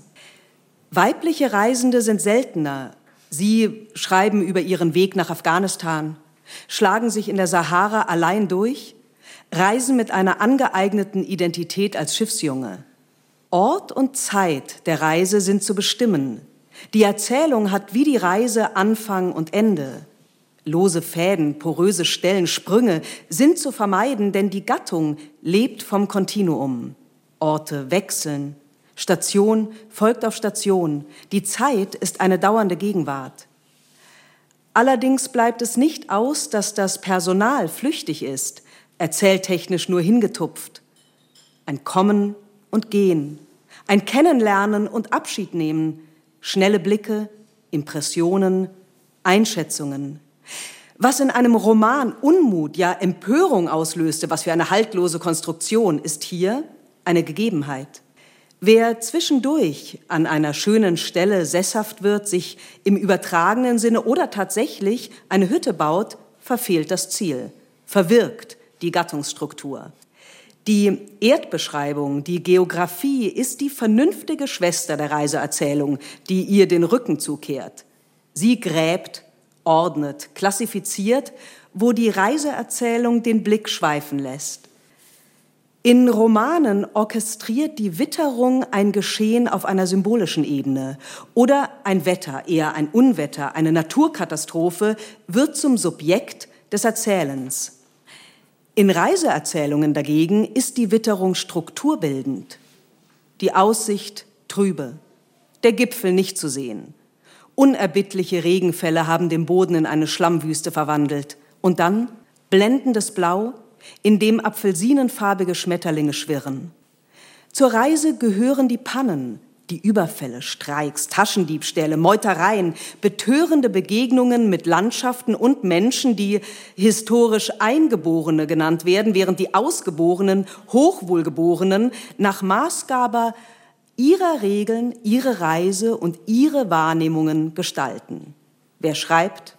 Weibliche Reisende sind seltener. Sie schreiben über ihren Weg nach Afghanistan, schlagen sich in der Sahara allein durch, reisen mit einer angeeigneten Identität als Schiffsjunge. Ort und Zeit der Reise sind zu bestimmen. Die Erzählung hat wie die Reise Anfang und Ende. Lose Fäden, poröse Stellen, Sprünge sind zu vermeiden, denn die Gattung lebt vom Kontinuum. Orte wechseln, Station folgt auf Station, die Zeit ist eine dauernde Gegenwart. Allerdings bleibt es nicht aus, dass das Personal flüchtig ist, erzähltechnisch nur hingetupft. Ein Kommen und Gehen, ein Kennenlernen und Abschied nehmen, schnelle Blicke, Impressionen, Einschätzungen, was in einem Roman Unmut, ja Empörung auslöste, was für eine haltlose Konstruktion, ist hier eine Gegebenheit. Wer zwischendurch an einer schönen Stelle sesshaft wird, sich im übertragenen Sinne oder tatsächlich eine Hütte baut, verfehlt das Ziel, verwirkt die Gattungsstruktur. Die Erdbeschreibung, die Geografie ist die vernünftige Schwester der Reiseerzählung, die ihr den Rücken zukehrt. Sie gräbt ordnet, klassifiziert, wo die Reiseerzählung den Blick schweifen lässt. In Romanen orchestriert die Witterung ein Geschehen auf einer symbolischen Ebene oder ein Wetter, eher ein Unwetter, eine Naturkatastrophe wird zum Subjekt des Erzählens. In Reiseerzählungen dagegen ist die Witterung strukturbildend. Die Aussicht trübe, der Gipfel nicht zu sehen, Unerbittliche Regenfälle haben den Boden in eine Schlammwüste verwandelt. Und dann blendendes Blau, in dem apfelsinenfarbige Schmetterlinge schwirren. Zur Reise gehören die Pannen, die Überfälle, Streiks, Taschendiebstähle, Meutereien, betörende Begegnungen mit Landschaften und Menschen, die historisch Eingeborene genannt werden, während die Ausgeborenen, Hochwohlgeborenen nach Maßgabe ihrer Regeln ihre Reise und ihre Wahrnehmungen gestalten. Wer schreibt,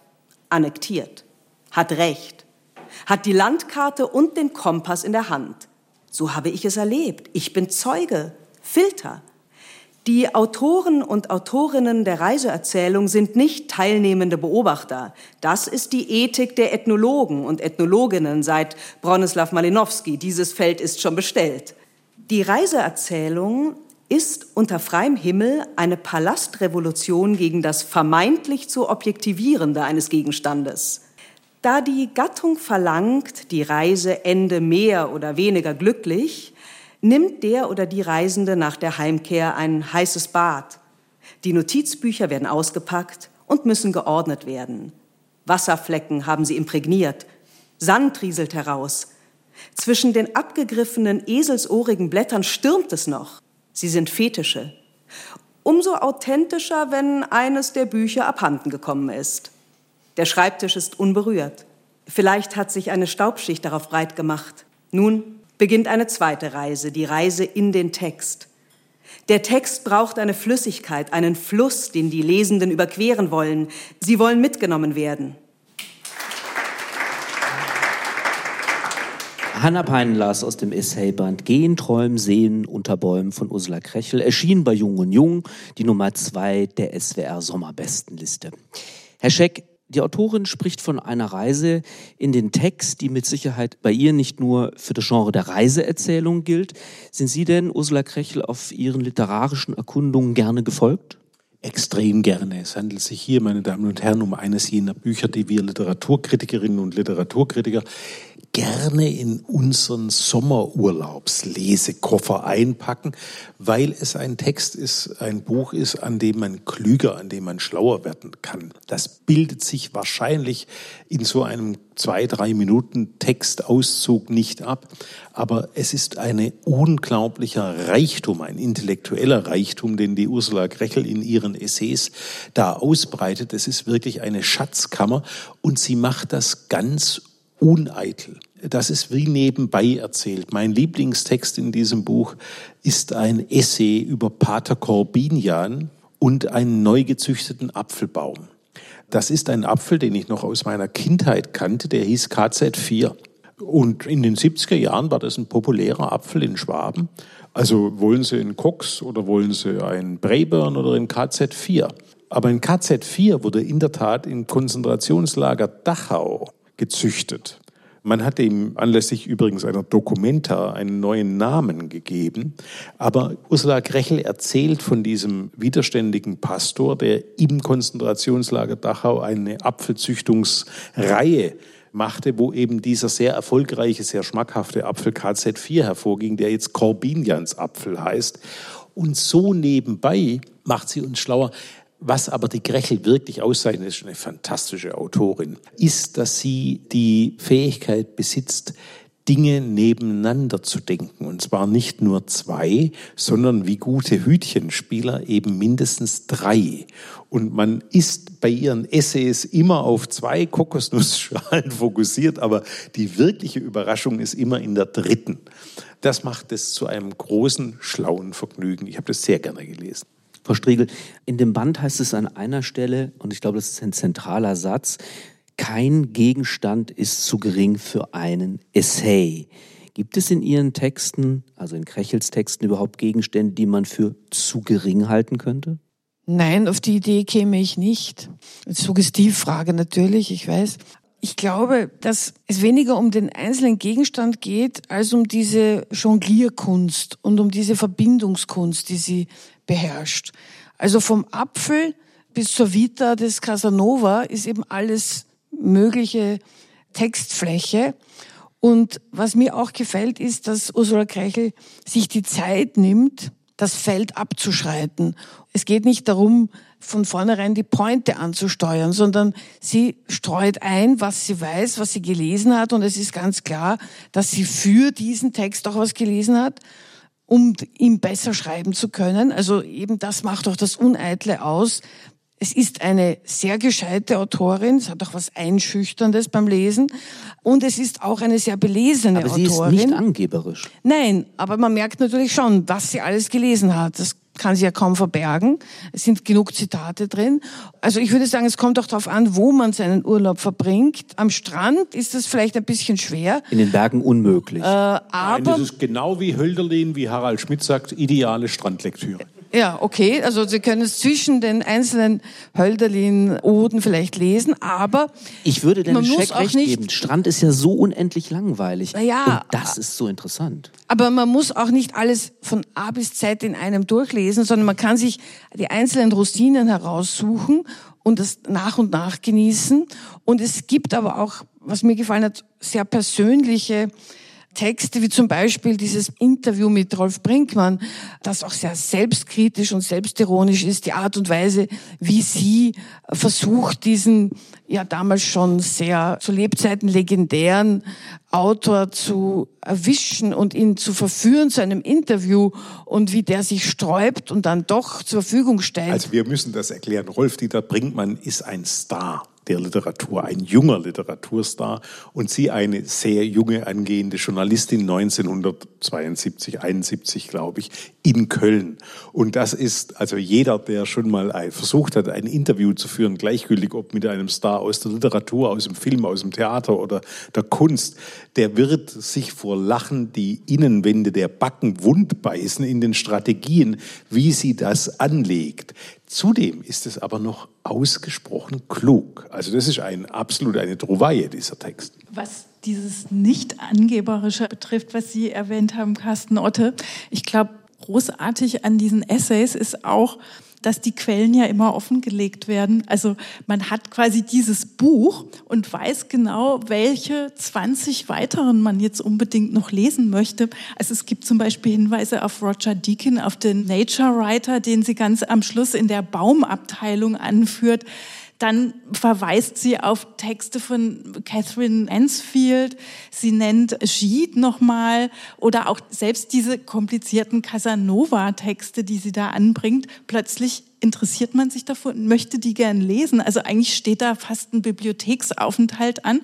annektiert, hat Recht, hat die Landkarte und den Kompass in der Hand. So habe ich es erlebt. Ich bin Zeuge, Filter. Die Autoren und Autorinnen der Reiseerzählung sind nicht teilnehmende Beobachter. Das ist die Ethik der Ethnologen und Ethnologinnen seit Bronislaw Malinowski. Dieses Feld ist schon bestellt. Die Reiseerzählung ist unter freiem Himmel eine Palastrevolution gegen das vermeintlich zu objektivierende eines Gegenstandes. Da die Gattung verlangt, die Reise ende mehr oder weniger glücklich, nimmt der oder die Reisende nach der Heimkehr ein heißes Bad. Die Notizbücher werden ausgepackt und müssen geordnet werden. Wasserflecken haben sie imprägniert, Sand rieselt heraus. Zwischen den abgegriffenen eselsohrigen Blättern stürmt es noch. Sie sind Fetische. Umso authentischer, wenn eines der Bücher abhanden gekommen ist. Der Schreibtisch ist unberührt. Vielleicht hat sich eine Staubschicht darauf breit gemacht. Nun beginnt eine zweite Reise, die Reise in den Text. Der Text braucht eine Flüssigkeit, einen Fluss, den die Lesenden überqueren wollen. Sie wollen mitgenommen werden. Hanna Peinen las aus dem Essayband Gehen, Träumen, Sehen unter Bäumen von Ursula Krechel, erschien bei Jung und Jung, die Nummer zwei der SWR Sommerbestenliste. Herr Scheck, die Autorin spricht von einer Reise in den Text, die mit Sicherheit bei ihr nicht nur für das Genre der Reiseerzählung gilt. Sind Sie denn, Ursula Krechel, auf Ihren literarischen Erkundungen gerne gefolgt? Extrem gerne. Es handelt sich hier, meine Damen und Herren, um eines jener Bücher, die wir Literaturkritikerinnen und Literaturkritiker gerne in unseren Sommerurlaubslesekoffer einpacken, weil es ein Text ist, ein Buch ist, an dem man klüger, an dem man schlauer werden kann. Das bildet sich wahrscheinlich in so einem zwei, drei Minuten Textauszug nicht ab, aber es ist ein unglaublicher Reichtum, ein intellektueller Reichtum, den die Ursula Grechel in ihren Essays da ausbreitet. Es ist wirklich eine Schatzkammer und sie macht das ganz uneitel. Das ist wie nebenbei erzählt. Mein Lieblingstext in diesem Buch ist ein Essay über Pater Corbinian und einen neu gezüchteten Apfelbaum. Das ist ein Apfel, den ich noch aus meiner Kindheit kannte, der hieß KZ4. Und in den 70er Jahren war das ein populärer Apfel in Schwaben. Also wollen Sie einen Cox oder wollen Sie einen Braeburn oder einen KZ4? Aber ein KZ4 wurde in der Tat im Konzentrationslager Dachau gezüchtet. Man hat ihm anlässlich übrigens einer Dokumenta einen neuen Namen gegeben. Aber Ursula Grechel erzählt von diesem widerständigen Pastor, der im Konzentrationslager Dachau eine Apfelzüchtungsreihe machte, wo eben dieser sehr erfolgreiche, sehr schmackhafte Apfel KZ4 hervorging, der jetzt Corbinians Apfel heißt. Und so nebenbei macht sie uns schlauer. Was aber die Grechel wirklich auszeichnet, ist eine fantastische Autorin, ist, dass sie die Fähigkeit besitzt, Dinge nebeneinander zu denken. Und zwar nicht nur zwei, sondern wie gute Hütchenspieler eben mindestens drei. Und man ist bei ihren Essays immer auf zwei Kokosnussschalen fokussiert, aber die wirkliche Überraschung ist immer in der dritten. Das macht es zu einem großen, schlauen Vergnügen. Ich habe das sehr gerne gelesen. Frau Striegel, in dem Band heißt es an einer Stelle, und ich glaube, das ist ein zentraler Satz, kein Gegenstand ist zu gering für einen Essay. Gibt es in Ihren Texten, also in Krechels Texten, überhaupt Gegenstände, die man für zu gering halten könnte? Nein, auf die Idee käme ich nicht. Suggestivfrage natürlich, ich weiß. Ich glaube, dass es weniger um den einzelnen Gegenstand geht, als um diese Jonglierkunst und um diese Verbindungskunst, die sie beherrscht. Also vom Apfel bis zur Vita des Casanova ist eben alles mögliche Textfläche. Und was mir auch gefällt, ist, dass Ursula Krechel sich die Zeit nimmt, das Feld abzuschreiten. Es geht nicht darum, von vornherein die Pointe anzusteuern, sondern sie streut ein, was sie weiß, was sie gelesen hat und es ist ganz klar, dass sie für diesen Text auch was gelesen hat, um ihn besser schreiben zu können. Also eben das macht auch das Uneitle aus. Es ist eine sehr gescheite Autorin, es hat auch was Einschüchterndes beim Lesen und es ist auch eine sehr belesene aber sie Autorin. ist nicht angeberisch. Nein, aber man merkt natürlich schon, was sie alles gelesen hat. Das kann sie ja kaum verbergen. Es sind genug Zitate drin. Also ich würde sagen, es kommt auch darauf an, wo man seinen Urlaub verbringt. Am Strand ist das vielleicht ein bisschen schwer. In den Bergen unmöglich. Äh, aber Nein, das ist genau wie Hölderlin, wie Harald Schmidt sagt, ideale Strandlektüre. Ja, okay. Also Sie können es zwischen den einzelnen Hölderlin-Oden vielleicht lesen, aber ich würde den Scheck auch recht nicht- geben. Strand ist ja so unendlich langweilig. Na ja, Und das ist so interessant. Aber man muss auch nicht alles von A bis Z in einem durchlesen, sondern man kann sich die einzelnen Rosinen heraussuchen und das nach und nach genießen. Und es gibt aber auch, was mir gefallen hat, sehr persönliche Texte, wie zum Beispiel dieses Interview mit Rolf Brinkmann, das auch sehr selbstkritisch und selbstironisch ist, die Art und Weise, wie sie versucht, diesen ja damals schon sehr zu Lebzeiten legendären Autor zu erwischen und ihn zu verführen zu einem Interview und wie der sich sträubt und dann doch zur Verfügung stellt. Also wir müssen das erklären. Rolf-Dieter Brinkmann ist ein Star der Literatur, ein junger Literaturstar und sie eine sehr junge angehende Journalistin 1972, 71 glaube ich, in Köln. Und das ist also jeder, der schon mal versucht hat, ein Interview zu führen, gleichgültig ob mit einem Star aus der Literatur, aus dem Film, aus dem Theater oder der Kunst, der wird sich vor Lachen die Innenwände der Backen wund beißen in den Strategien, wie sie das anlegt. Zudem ist es aber noch ausgesprochen klug. Also das ist ein absolut eine Trouvaille, dieser Text. Was dieses Nicht-Angeberische betrifft, was Sie erwähnt haben, Carsten Otte, ich glaube, großartig an diesen Essays ist auch, dass die Quellen ja immer offengelegt werden. Also man hat quasi dieses Buch und weiß genau, welche 20 weiteren man jetzt unbedingt noch lesen möchte. Also es gibt zum Beispiel Hinweise auf Roger Deakin, auf den Nature Writer, den sie ganz am Schluss in der Baumabteilung anführt. Dann verweist sie auf Texte von Catherine Ansfield. Sie nennt Gide nochmal oder auch selbst diese komplizierten Casanova-Texte, die sie da anbringt. Plötzlich interessiert man sich dafür und möchte die gern lesen. Also eigentlich steht da fast ein Bibliotheksaufenthalt an.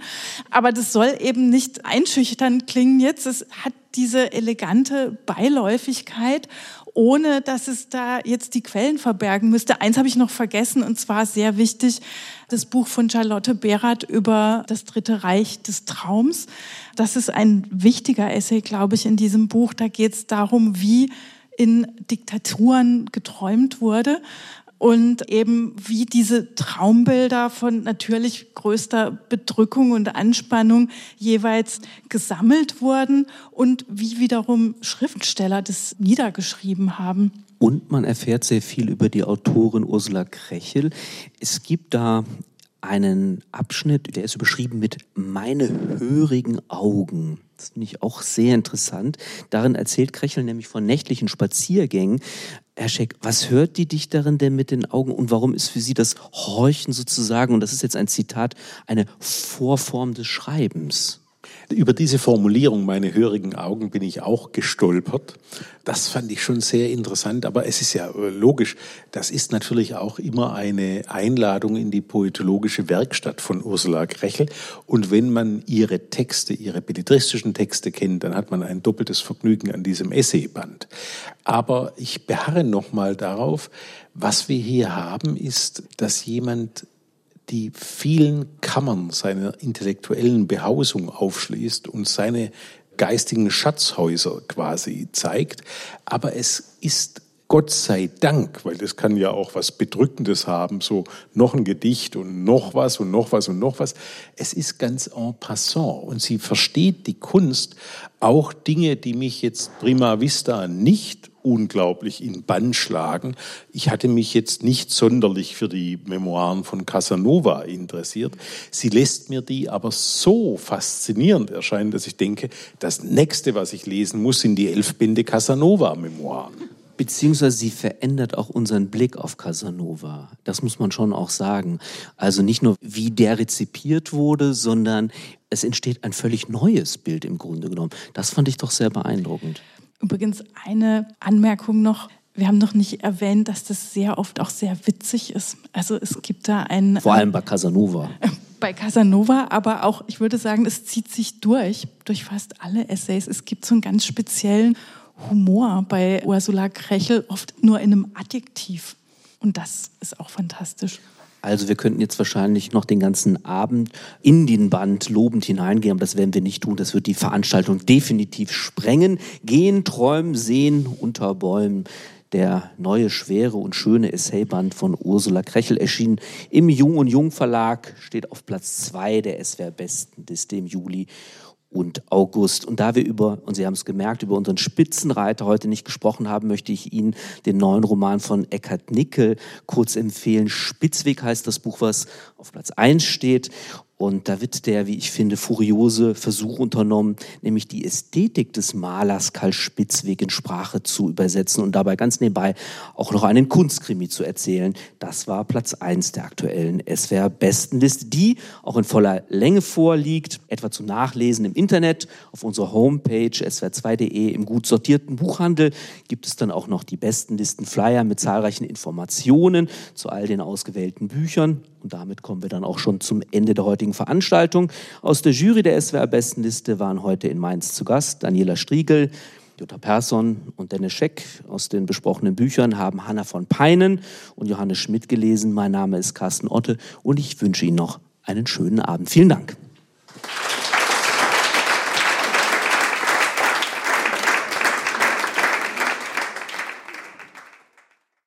Aber das soll eben nicht einschüchtern klingen jetzt. Es hat diese elegante Beiläufigkeit ohne dass es da jetzt die Quellen verbergen müsste. Eins habe ich noch vergessen und zwar sehr wichtig, das Buch von Charlotte Berath über das Dritte Reich des Traums. Das ist ein wichtiger Essay, glaube ich, in diesem Buch. Da geht es darum, wie in Diktaturen geträumt wurde und eben wie diese Traumbilder von natürlich größter Bedrückung und Anspannung jeweils gesammelt wurden und wie wiederum Schriftsteller das niedergeschrieben haben. Und man erfährt sehr viel über die Autorin Ursula Krechel. Es gibt da einen Abschnitt, der ist überschrieben mit Meine hörigen Augen. Das finde ich auch sehr interessant. Darin erzählt Krechel nämlich von nächtlichen Spaziergängen. Herr Scheck, was hört die Dichterin denn mit den Augen und warum ist für Sie das Horchen sozusagen, und das ist jetzt ein Zitat, eine Vorform des Schreibens? Über diese Formulierung, meine hörigen Augen, bin ich auch gestolpert. Das fand ich schon sehr interessant, aber es ist ja äh, logisch, das ist natürlich auch immer eine Einladung in die poetologische Werkstatt von Ursula Krechel. Und wenn man ihre Texte, ihre belletristischen Texte kennt, dann hat man ein doppeltes Vergnügen an diesem Essayband. Aber ich beharre nochmal darauf, was wir hier haben, ist, dass jemand die vielen Kammern seiner intellektuellen Behausung aufschließt und seine geistigen Schatzhäuser quasi zeigt. Aber es ist Gott sei Dank, weil das kann ja auch was Bedrückendes haben, so noch ein Gedicht und noch was und noch was und noch was. Es ist ganz en passant und sie versteht die Kunst, auch Dinge, die mich jetzt prima vista nicht unglaublich in Bann schlagen. Ich hatte mich jetzt nicht sonderlich für die Memoiren von Casanova interessiert. Sie lässt mir die aber so faszinierend erscheinen, dass ich denke, das nächste, was ich lesen muss, sind die elf Bände Casanova-Memoiren. Beziehungsweise sie verändert auch unseren Blick auf Casanova. Das muss man schon auch sagen. Also nicht nur, wie der rezipiert wurde, sondern es entsteht ein völlig neues Bild im Grunde genommen. Das fand ich doch sehr beeindruckend. Übrigens eine Anmerkung noch. Wir haben noch nicht erwähnt, dass das sehr oft auch sehr witzig ist. Also es gibt da ein... Vor allem bei Casanova. Bei Casanova, aber auch, ich würde sagen, es zieht sich durch, durch fast alle Essays. Es gibt so einen ganz speziellen Humor bei Ursula Krechel, oft nur in einem Adjektiv. Und das ist auch fantastisch. Also wir könnten jetzt wahrscheinlich noch den ganzen Abend in den Band lobend hineingehen, aber das werden wir nicht tun. Das wird die Veranstaltung definitiv sprengen. Gehen, träumen, sehen unter Bäumen. Der neue, schwere und schöne Essayband von Ursula Krechel erschien im Jung und Jung Verlag, steht auf Platz zwei der SWR Besten Liste im Juli und August. Und da wir über, und Sie haben es gemerkt, über unseren Spitzenreiter heute nicht gesprochen haben, möchte ich Ihnen den neuen Roman von Eckhard Nickel kurz empfehlen. Spitzweg heißt das Buch, was auf Platz 1 steht. Und da wird der, wie ich finde, furiose Versuch unternommen, nämlich die Ästhetik des Malers Karl Spitzweg in Sprache zu übersetzen und dabei ganz nebenbei auch noch einen Kunstkrimi zu erzählen. Das war Platz 1 der aktuellen SWR-Bestenliste, die auch in voller Länge vorliegt, etwa zum Nachlesen im Internet, auf unserer Homepage swr2.de im gut sortierten Buchhandel gibt es dann auch noch die Bestenlisten-Flyer mit zahlreichen Informationen zu all den ausgewählten Büchern. Und damit kommen wir dann auch schon zum Ende der heutigen Veranstaltung. Aus der Jury der SWR-Bestenliste waren heute in Mainz zu Gast Daniela Striegel, Jutta Persson und Dennis Scheck. Aus den besprochenen Büchern haben Hanna von Peinen und Johannes Schmidt gelesen. Mein Name ist Carsten Otte und ich wünsche Ihnen noch einen schönen Abend. Vielen Dank.